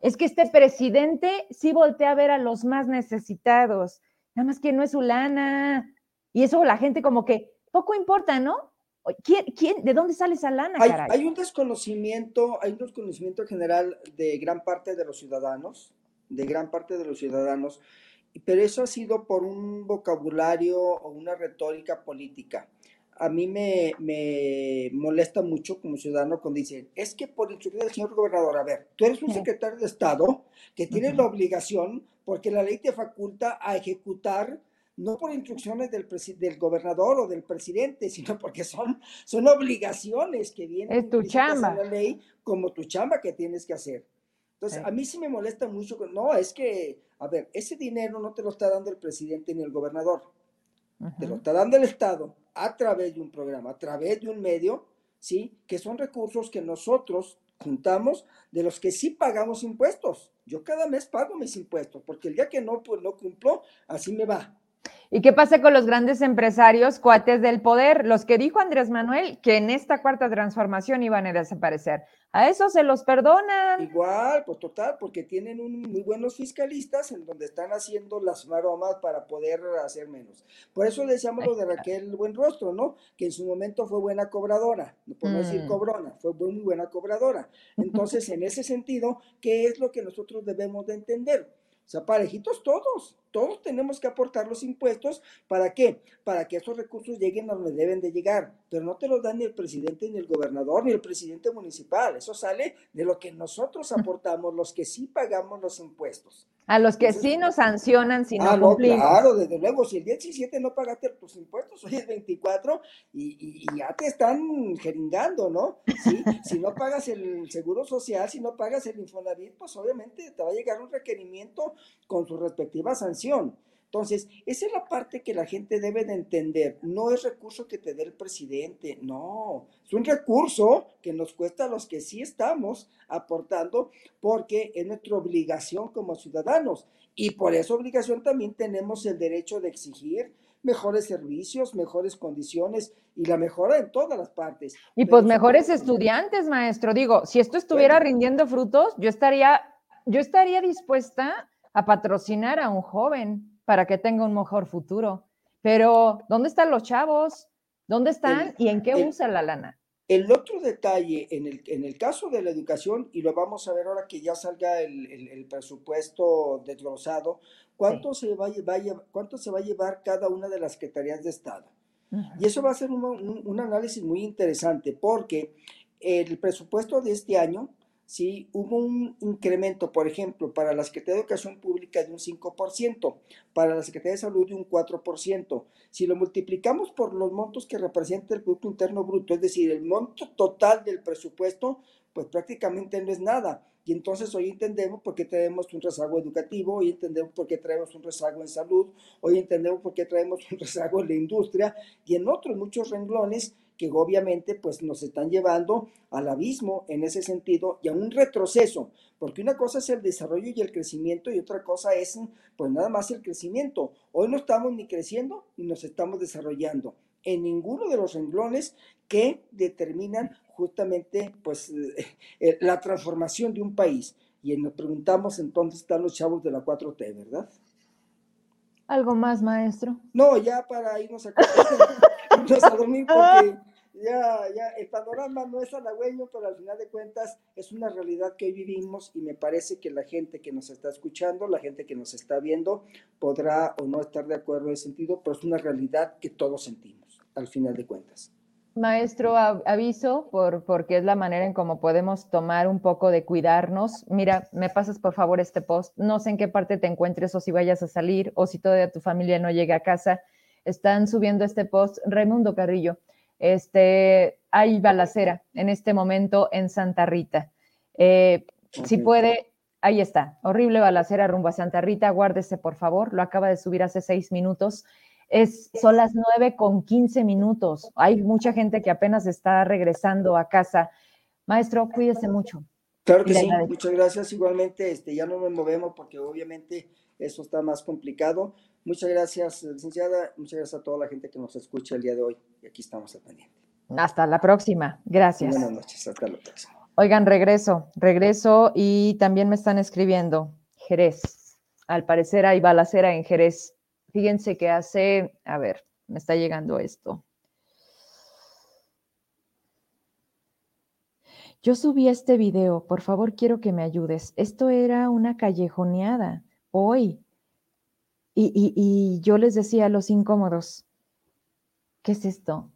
Speaker 1: es que este presidente sí voltea a ver a los más necesitados, nada más que no es su lana. Y eso la gente como que poco importa, ¿no? ¿Quién, quién, de dónde sale esa lana?
Speaker 3: Hay, hay, un desconocimiento, hay un desconocimiento general de gran parte de los ciudadanos, de gran parte de los ciudadanos, pero eso ha sido por un vocabulario o una retórica política a mí me, molesta mucho como ciudadano cuando dicen, es que por instrucción del señor gobernador, a ver, tú eres un secretario de Estado que tienes la obligación, porque la ley te faculta a ejecutar, no por instrucciones del, del gobernador o del presidente, sino porque son, son obligaciones que vienen
Speaker 1: es tu chamba.
Speaker 3: la ley como tu chamba que tienes que hacer. Entonces, a mí sí me molesta mucho, no, es que, a ver, ese dinero no te lo está dando el presidente ni el gobernador. Te lo está dando el Estado a través de un programa, a través de un medio, ¿sí? Que son recursos que nosotros juntamos de los que sí pagamos impuestos. Yo cada mes pago mis impuestos, porque el día que no, pues no cumplo, así me va.
Speaker 1: ¿Y qué pasa con los grandes empresarios, cuates del poder? Los que dijo Andrés Manuel que en esta cuarta transformación iban a desaparecer. A eso se los perdonan.
Speaker 3: Igual, pues total, porque tienen un, muy buenos fiscalistas en donde están haciendo las maromas para poder hacer menos. Por eso decíamos lo de Raquel Buenrostro, ¿no? Que en su momento fue buena cobradora, por no decir mm. cobrona, fue muy buena cobradora. Entonces, en ese sentido, ¿qué es lo que nosotros debemos de entender? O sea, parejitos todos, todos tenemos que aportar los impuestos. ¿Para qué? Para que esos recursos lleguen a donde deben de llegar. Pero no te los dan ni el presidente, ni el gobernador, ni el presidente municipal. Eso sale de lo que nosotros aportamos, los que sí pagamos los impuestos.
Speaker 1: A los que sí nos sancionan si no ah, cumplimos.
Speaker 3: claro, desde luego. Si el día 17 no pagaste tus impuestos, hoy es 24 y, y, ya te están jeringando, ¿no? ¿Sí? si no pagas el seguro social, si no pagas el Infonavit, pues obviamente te va a llegar un requerimiento con su respectiva Entonces, esa es la parte que la gente debe de entender. No es recurso que te dé el presidente, no. Es un recurso que nos cuesta a los que sí estamos aportando porque es nuestra obligación como ciudadanos. Y por esa obligación también tenemos el derecho de exigir mejores servicios, mejores condiciones y la mejora en todas las partes.
Speaker 1: Y pues mejores estudiantes, maestro. Digo, si esto estuviera rindiendo frutos, yo estaría, yo estaría dispuesta a patrocinar a un joven para que tenga un mejor futuro. Pero, ¿dónde están los chavos? ¿Dónde están y en qué usa la lana?
Speaker 3: El otro detalle en el, en el caso de la educación, y lo vamos a ver ahora que ya salga el, presupuesto desglosado, ¿cuánto, se va, ¿cuánto se va a llevar cada una de las secretarías de Estado? Y eso va a ser un, un análisis muy interesante porque el presupuesto de este año ¿sí? Hubo un incremento, por ejemplo, para la Secretaría de Educación Pública de un 5%, para la Secretaría de Salud de un 4%. Si lo multiplicamos por los montos que representa el Producto Interno Bruto, es decir, el monto total del presupuesto, pues prácticamente no es nada. Y entonces hoy entendemos por qué tenemos un rezago educativo, hoy entendemos por qué traemos un rezago en salud, hoy entendemos por qué traemos un rezago en la industria y en otros muchos renglones que obviamente pues nos están llevando al abismo en ese sentido y a un retroceso, porque una cosa es el desarrollo y el crecimiento y otra cosa es pues nada más el crecimiento. Hoy no estamos ni creciendo ni nos estamos desarrollando en ninguno de los renglones que determinan justamente pues eh, eh, la transformación de un país. Y nos preguntamos entonces están los chavos de la 4T, ¿verdad?
Speaker 1: ¿Algo más, maestro?
Speaker 3: No, ya para irnos a, (laughs) (laughs) irnos a dormir porque ya, ya, el panorama no es halagüeño, pero al final de cuentas es una realidad que hoy vivimos y me parece que la gente que nos está escuchando, la gente que nos está viendo, podrá o no estar de acuerdo en ese sentido, pero es una realidad que todos sentimos, al final de cuentas.
Speaker 1: Maestro, aviso por, porque es la manera en cómo podemos tomar un poco de cuidarnos. Mira, me pasas por favor este post. No sé en qué parte te encuentres o si vayas a salir o si todavía tu familia no llega a casa. Están subiendo este post. Raimundo Carrillo, este, hay balacera en este momento en Santa Rita. Eh, si puede, ahí está. Horrible balacera rumbo a Santa Rita. Guárdese por favor. Lo acaba de subir hace seis minutos. Es, son las nueve con quince minutos. Hay mucha gente que apenas está regresando a casa. Maestro, cuídese mucho.
Speaker 3: Claro que sí, muchas gracias. Igualmente, este, ya no nos movemos porque obviamente eso está más complicado. Muchas gracias, licenciada. Muchas gracias a toda la gente que nos escucha el día de hoy. Y aquí estamos al pendiente.
Speaker 1: Hasta la próxima. Gracias.
Speaker 3: Buenas noches. Hasta la próxima.
Speaker 1: Oigan, regreso, regreso y también me están escribiendo Jerez. Al parecer hay balacera en Jerez. Fíjense que hace, a ver, me está llegando esto. Yo subí este video, por favor quiero que me ayudes. Esto era una callejoneada hoy. Y, yo les decía a los incómodos, ¿qué es esto?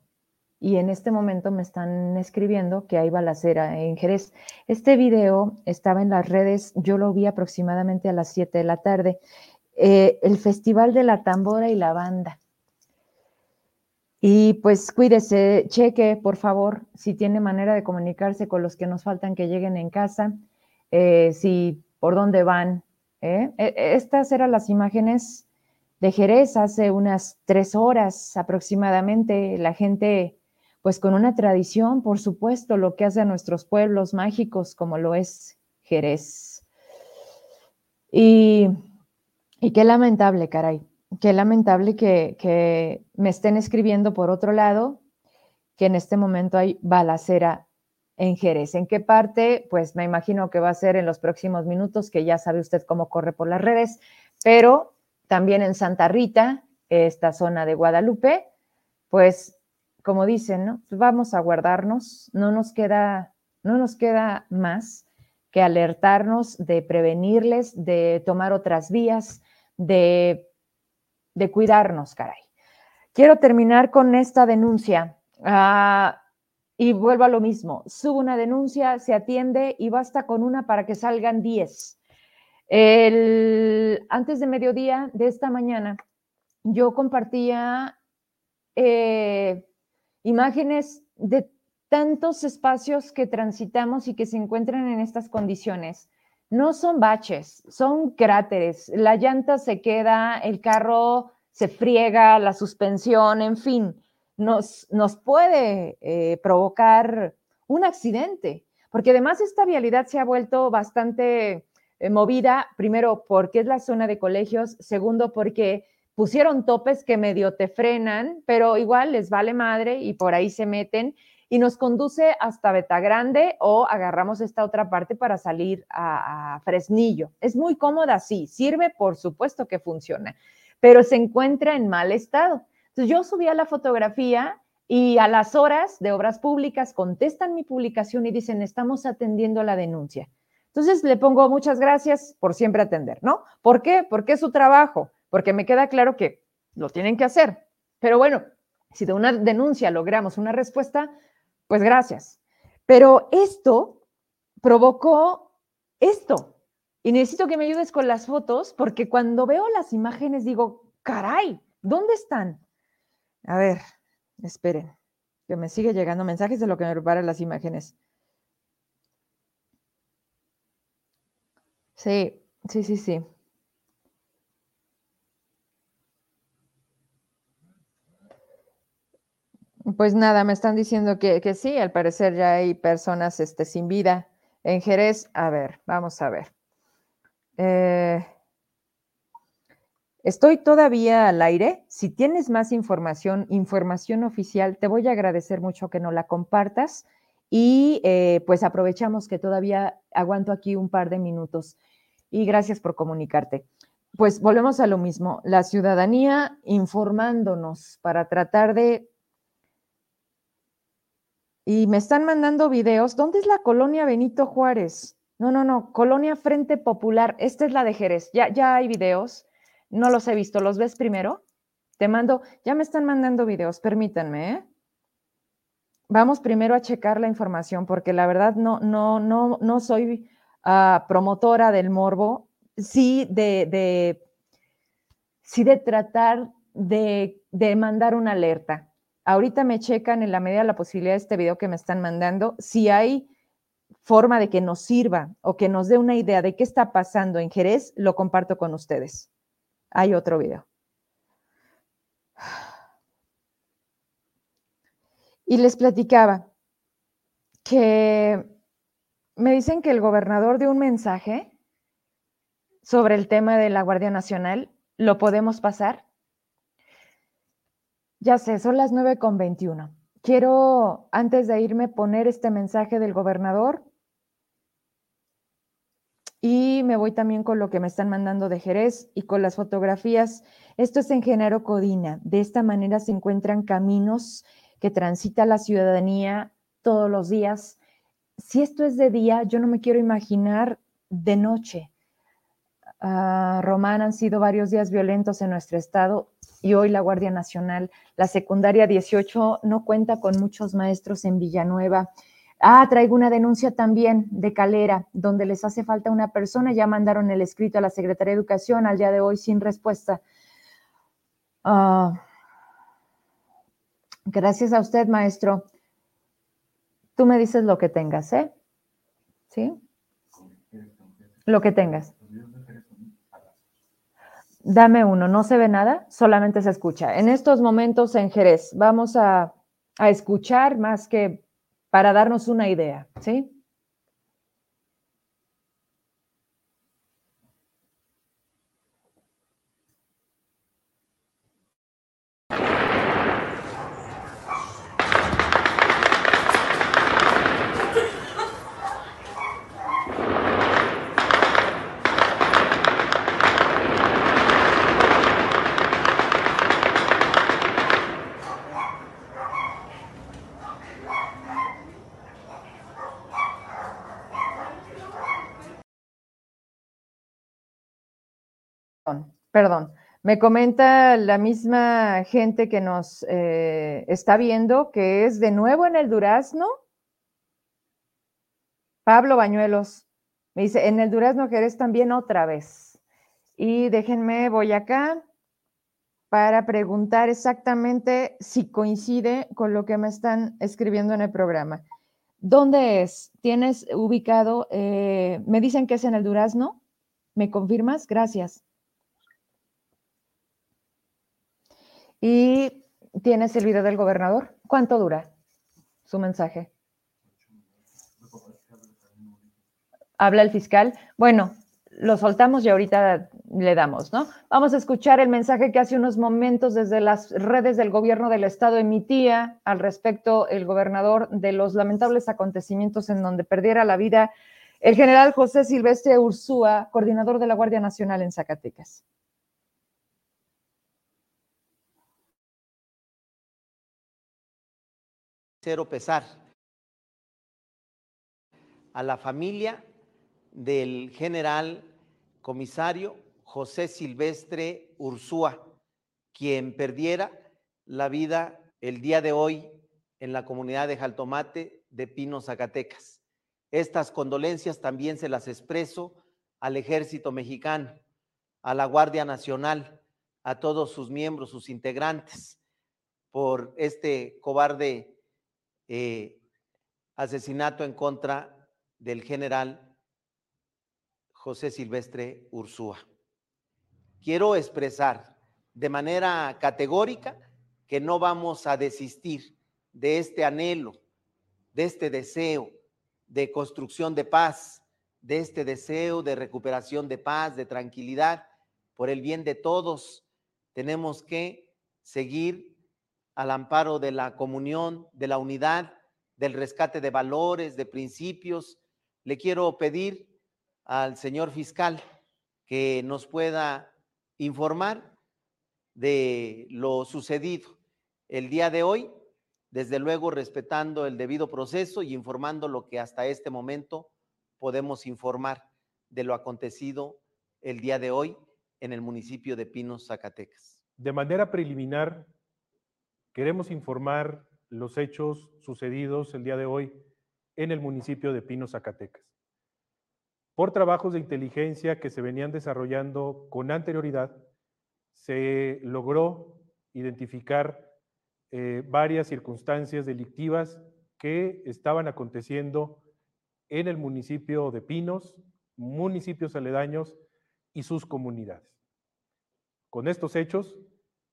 Speaker 1: Y en este momento me están escribiendo que hay balacera en Jerez. Este video estaba en las redes, yo lo vi aproximadamente a las 7 de la tarde eh, el Festival de la Tambora y la Banda. Y pues cuídese, cheque, por favor, si tiene manera de comunicarse con los que nos faltan que lleguen en casa, eh, si por dónde van. ¿eh? E, estas eran las imágenes de Jerez hace unas tres horas aproximadamente. La gente, pues con una tradición, por supuesto, lo que hace a nuestros pueblos mágicos, como lo es Jerez. Y y qué lamentable, caray, qué lamentable que, me estén escribiendo por otro lado que en este momento hay balacera en Jerez. ¿En qué parte? Pues me imagino que va a ser en los próximos minutos, que ya sabe usted cómo corre por las redes, pero también en Santa Rita, esta zona de Guadalupe, pues como dicen. Pues vamos a guardarnos, no nos queda, no nos queda más que alertarnos, de prevenirles, de tomar otras vías, de, de cuidarnos, caray. Quiero terminar con esta denuncia. Ah, y vuelvo a lo mismo, subo una denuncia, se atiende y basta con una para que salgan 10. Antes de mediodía de esta mañana, yo compartía eh, imágenes de tantos espacios que transitamos y que se encuentran en estas condiciones. No son baches, son cráteres. La llanta se queda, el carro se friega, la suspensión, en fin nos, nos puede eh, provocar un accidente, porque además esta vialidad se ha vuelto bastante eh, movida, primero porque es la zona de colegios, segundo porque pusieron topes que medio te frenan, pero igual les vale madre y por ahí se meten y nos conduce hasta Grande o agarramos esta otra parte para salir a, a, Fresnillo. Es muy cómoda, sí, sirve, por supuesto que funciona, pero se encuentra en mal estado. Entonces yo subía la fotografía y a las horas de obras públicas contestan mi publicación y dicen, estamos atendiendo la denuncia. Entonces le pongo muchas gracias por siempre atender, ¿no? ¿Por qué? Porque es su trabajo, porque me queda claro que lo tienen que hacer. Pero bueno, si de una denuncia logramos una respuesta, pues gracias. Pero esto provocó esto. Y necesito que me ayudes con las fotos, porque cuando veo las imágenes digo, caray, ¿dónde están? A ver, esperen, que me sigue llegando mensajes de lo que me preparan las imágenes. Sí, sí, sí, sí. Pues nada, me están diciendo que, que, sí, al parecer ya hay personas este, sin vida en Jerez. A ver, vamos a ver. Eh, Estoy todavía al aire. Si tienes más información, información oficial, te voy a agradecer mucho que no la compartas y eh, pues aprovechamos que todavía aguanto aquí un par de minutos y gracias por comunicarte. Pues volvemos a lo mismo, la ciudadanía informándonos para tratar de... Y me están mandando videos. ¿Dónde es la colonia Benito Juárez? No, no, no, Colonia Frente Popular. Esta es la de Jerez. Ya, ya hay videos no los he visto. ¿Los ves primero? Te mando, ya me están mandando videos, permítanme, ¿eh? Vamos primero a checar la información porque la verdad no, no, no, no soy uh, promotora del morbo, sí de, de, sí de tratar de, de mandar una alerta. Ahorita me checan en la medida de la posibilidad de este video que me están mandando, si hay forma de que nos sirva o que nos dé una idea de qué está pasando en Jerez, lo comparto con ustedes. Hay otro video. Y les platicaba que me dicen que el gobernador dio un mensaje sobre el tema de la Guardia Nacional. ¿Lo podemos pasar? Ya sé, son las 9 con 21. Quiero, antes de irme, poner este mensaje del gobernador y me voy también con lo que me están mandando de Jerez y con las fotografías. Esto es en Genaro Codina. De esta manera se encuentran caminos que transita la ciudadanía todos los días. Si esto es de día, yo no me quiero imaginar de noche. Uh, Román han sido varios días violentos en nuestro estado y hoy la Guardia Nacional, la secundaria 18 no cuenta con muchos maestros en Villanueva Ah, traigo una denuncia también de Calera, donde les hace falta una persona. Ya mandaron el escrito a la Secretaría de Educación al día de hoy sin respuesta. Ah, gracias a usted, maestro. Tú me dices lo que tengas, ¿eh? ¿Sí? Lo que tengas. Dame uno, no se ve nada, solamente se escucha. En estos momentos en Jerez, vamos a, a escuchar más que para darnos una idea, ¿sí? Perdón. Me comenta la misma gente que nos eh, está viendo que es de nuevo en el Durazno. Pablo Bañuelos me dice, en el Durazno Jerez también otra vez. Y déjenme, voy acá para preguntar exactamente si coincide con lo que me están escribiendo en el programa. ¿Dónde es? ¿Tienes ubicado? Eh, me dicen que es en el Durazno. ¿Me confirmas? Gracias. Y tienes el video del gobernador. ¿Cuánto dura su mensaje? Habla el fiscal. Bueno, lo soltamos y ahorita le damos, ¿no? Vamos a escuchar el mensaje que hace unos momentos desde las redes del gobierno del estado emitía al respecto el gobernador de los lamentables acontecimientos en donde perdiera la vida el general José Silvestre Ursúa, coordinador de la Guardia Nacional en Zacatecas.
Speaker 4: Cero pesar a la familia del general comisario José Silvestre Ursúa, quien perdiera la vida el día de hoy en la comunidad de Jaltomate de Pino, Zacatecas. Estas condolencias también se las expreso al ejército mexicano, a la Guardia Nacional, a todos sus miembros, sus integrantes, por este cobarde eh, asesinato en contra del general José Silvestre Ursúa. Quiero expresar de manera categórica que no vamos a desistir de este anhelo, de este deseo de construcción de paz, de este deseo de recuperación de paz, de tranquilidad, por el bien de todos. Tenemos que seguir al amparo de la comunión, de la unidad, del rescate de valores, de principios. Le quiero pedir al señor fiscal que nos pueda informar de lo sucedido el día de hoy, desde luego respetando el debido proceso y informando lo que hasta este momento podemos informar de lo acontecido el día de hoy en el municipio de Pinos, Zacatecas.
Speaker 5: De manera preliminar, queremos informar los hechos sucedidos el día de hoy en el municipio de Pinos, Zacatecas por trabajos de inteligencia que se venían desarrollando con anterioridad, se logró identificar eh, varias circunstancias delictivas que estaban aconteciendo en el municipio de Pinos, municipios aledaños y sus comunidades. Con estos hechos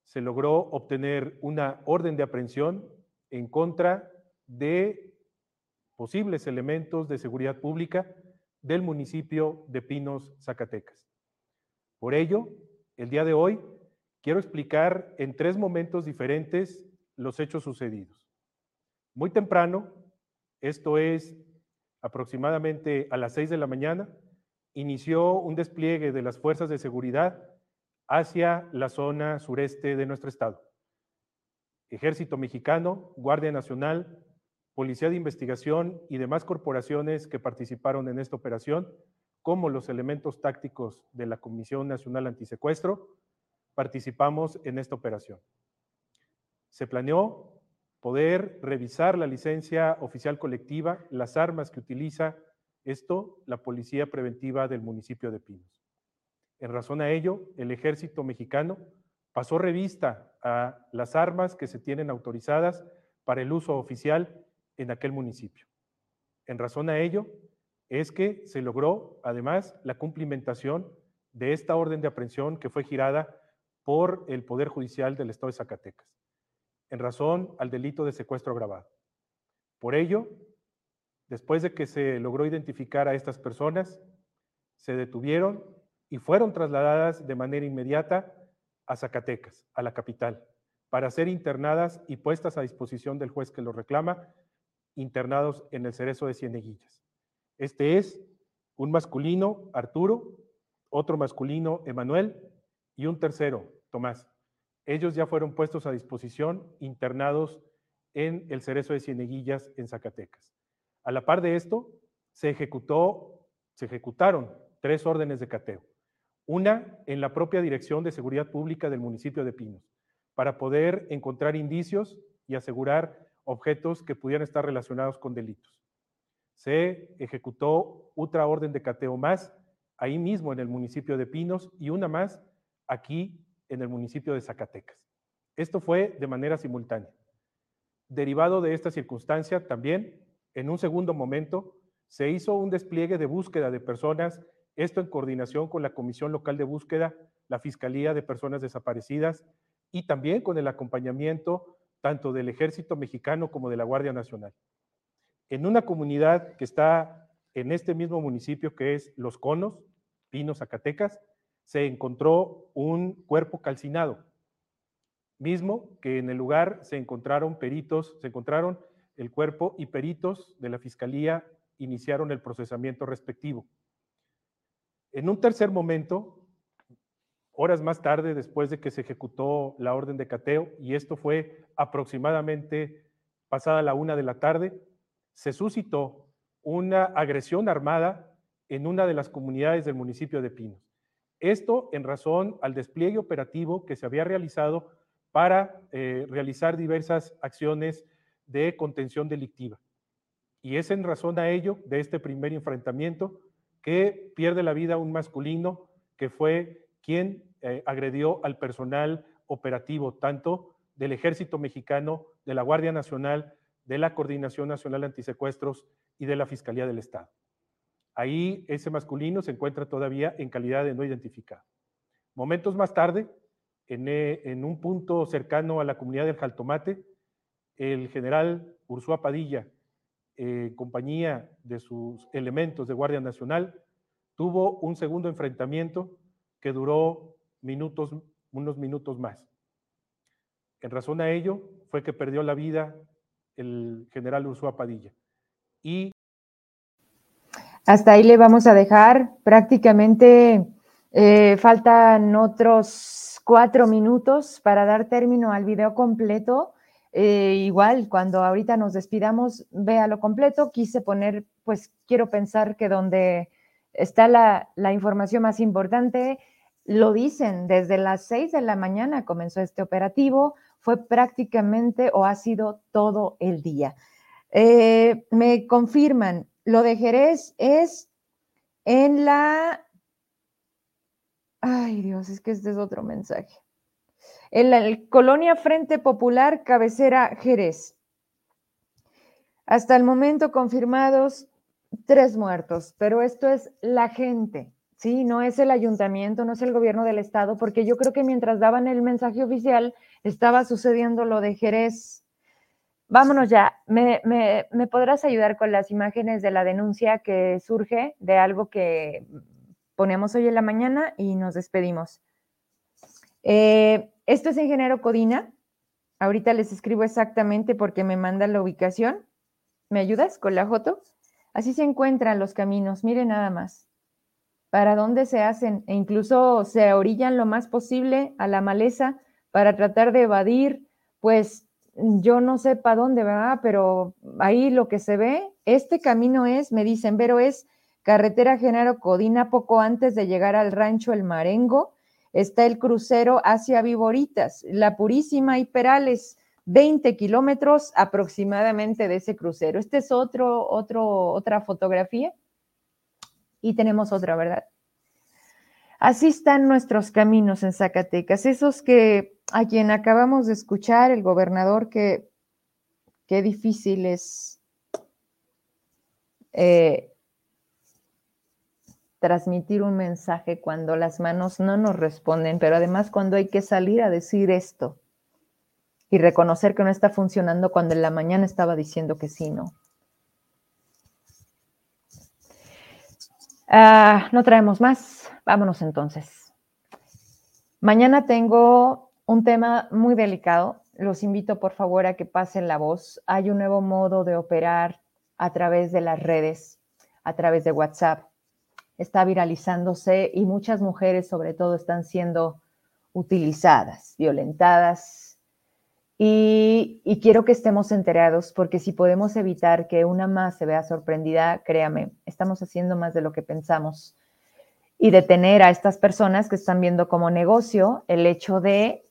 Speaker 5: se logró obtener una orden de aprehensión en contra de posibles elementos de seguridad pública del municipio de Pinos, Zacatecas. Por ello, el día de hoy quiero explicar en tres momentos diferentes los hechos sucedidos. Muy temprano, esto es aproximadamente a las seis de la mañana, inició un despliegue de las fuerzas de seguridad hacia la zona sureste de nuestro estado. Ejército mexicano, Guardia Nacional, Policía de Investigación y demás corporaciones que participaron en esta operación, como los elementos tácticos de la Comisión Nacional Antisecuestro, participamos en esta operación. Se planeó poder revisar la licencia oficial colectiva, las armas que utiliza esto, la Policía Preventiva del municipio de Pinos. En razón a ello, el ejército mexicano pasó revista a las armas que se tienen autorizadas para el uso oficial en aquel municipio. En razón a ello, es que se logró además la cumplimentación de esta orden de aprehensión que fue girada por el Poder Judicial del Estado de Zacatecas, en razón al delito de secuestro agravado. Por ello, después de que se logró identificar a estas personas, se detuvieron y fueron trasladadas de manera inmediata a Zacatecas, a la capital, para ser internadas y puestas a disposición del juez que lo reclama internados en el cerezo de Cieneguillas. Este es un masculino, Arturo, otro masculino, Emanuel, y un tercero, Tomás. Ellos ya fueron puestos a disposición, internados en el cerezo de Cieneguillas en Zacatecas. A la par de esto, se ejecutó, se ejecutaron tres órdenes de cateo. Una en la propia Dirección de Seguridad Pública del municipio de Pinos, para poder encontrar indicios y asegurar objetos que pudieran estar relacionados con delitos. Se ejecutó otra orden de cateo más ahí mismo en el municipio de Pinos y una más aquí en el municipio de Zacatecas. Esto fue de manera simultánea. Derivado de esta circunstancia, también, en un segundo momento, se hizo un despliegue de búsqueda de personas, esto en coordinación con la Comisión Local de Búsqueda, la Fiscalía de Personas Desaparecidas y también con el acompañamiento tanto del Ejército Mexicano como de la Guardia Nacional. En una comunidad que está en este mismo municipio que es Los Conos, Pinos, Zacatecas, se encontró un cuerpo calcinado, mismo que en el lugar se encontraron peritos, se encontraron el cuerpo y peritos de la Fiscalía iniciaron el procesamiento respectivo. En un tercer momento, horas más tarde, después de que se ejecutó la orden de cateo, y esto fue aproximadamente pasada la una de la tarde, se suscitó una agresión armada en una de las comunidades del municipio de Pinos. Esto en razón al despliegue operativo que se había realizado para eh, realizar diversas acciones de contención delictiva. Y es en razón a ello, de este primer enfrentamiento, que pierde la vida un masculino que fue quien eh, agredió al personal operativo, tanto del Ejército Mexicano, de la Guardia Nacional, de la Coordinación Nacional Antisecuestros y de la Fiscalía del Estado. Ahí ese masculino se encuentra todavía en calidad de no identificado. Momentos más tarde, en, eh, en un punto cercano a la comunidad del Jaltomate, el general Ursúa Padilla, eh, compañía de sus elementos de Guardia Nacional, tuvo un segundo enfrentamiento que duró minutos, unos minutos más. En razón a ello fue que perdió la vida el general Ursúa Padilla. Y
Speaker 1: hasta ahí le vamos a dejar. Prácticamente eh, faltan otros cuatro minutos para dar término al video completo. Eh, igual, cuando ahorita nos despidamos, vea lo completo. Quise poner, pues quiero pensar que donde está la, la información más importante, lo dicen, desde las seis de la mañana comenzó este operativo, fue prácticamente o ha sido todo el día. Eh, me confirman, lo de Jerez es en la... Ay Dios, es que este es otro mensaje en la Colonia Frente Popular, cabecera Jerez. Hasta el momento confirmados tres muertos, pero esto es la gente, ¿sí? No es el ayuntamiento, no es el gobierno del estado, porque yo creo que mientras daban el mensaje oficial estaba sucediendo lo de Jerez. Vámonos ya. ¿Me, me podrás ayudar con las imágenes de la denuncia que surge de algo que ponemos hoy en la mañana y nos despedimos? Eh, esto es ingeniero Codina. Ahorita les escribo exactamente porque me mandan la ubicación. ¿Me ayudas con la foto? Así se encuentran los caminos. Miren nada más. ¿Para dónde se hacen? E incluso se orillan lo más posible a la maleza para tratar de evadir, pues yo no sé para dónde, va, Pero ahí lo que se ve, este camino es, me dicen, pero es carretera Genaro Codina poco antes de llegar al rancho El Marengo está el crucero hacia Viboritas, La Purísima y Perales, 20 kilómetros aproximadamente de ese crucero. Este es otro, otro, otra fotografía y tenemos otra, ¿verdad? Así están nuestros caminos en Zacatecas, esos que a quien acabamos de escuchar, el gobernador, que qué difícil es eh, transmitir un mensaje cuando las manos no nos responden, pero además cuando hay que salir a decir esto y reconocer que no está funcionando cuando en la mañana estaba diciendo que sí, ¿no? Ah, no traemos más, vámonos entonces. Mañana tengo un tema muy delicado. Los invito por favor a que pasen la voz. Hay un nuevo modo de operar a través de las redes, a través de WhatsApp está viralizándose y muchas mujeres sobre todo están siendo utilizadas, violentadas. Y, quiero que estemos enterados porque si podemos evitar que una más se vea sorprendida, créame, estamos haciendo más de lo que pensamos. y detener a estas personas que están viendo como negocio el hecho de,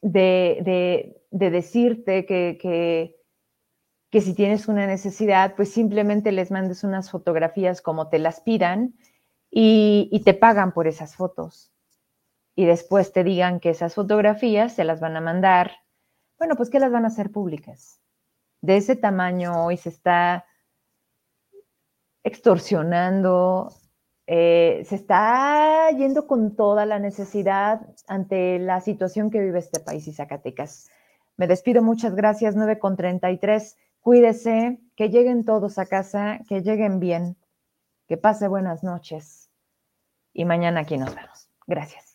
Speaker 1: de, decirte que, que, si tienes una necesidad, pues simplemente les mandes unas fotografías como te las pidan y, te pagan por esas fotos. Y después te digan que esas fotografías se las van a mandar, bueno, pues que las van a hacer públicas. De ese tamaño hoy se está extorsionando eh, se está yendo con toda la necesidad ante la situación que vive este país y Zacatecas. Me despido, muchas gracias, 9 con 33. Cuídese, que lleguen todos a casa, que lleguen bien, que pase buenas noches y mañana aquí nos vemos. Gracias.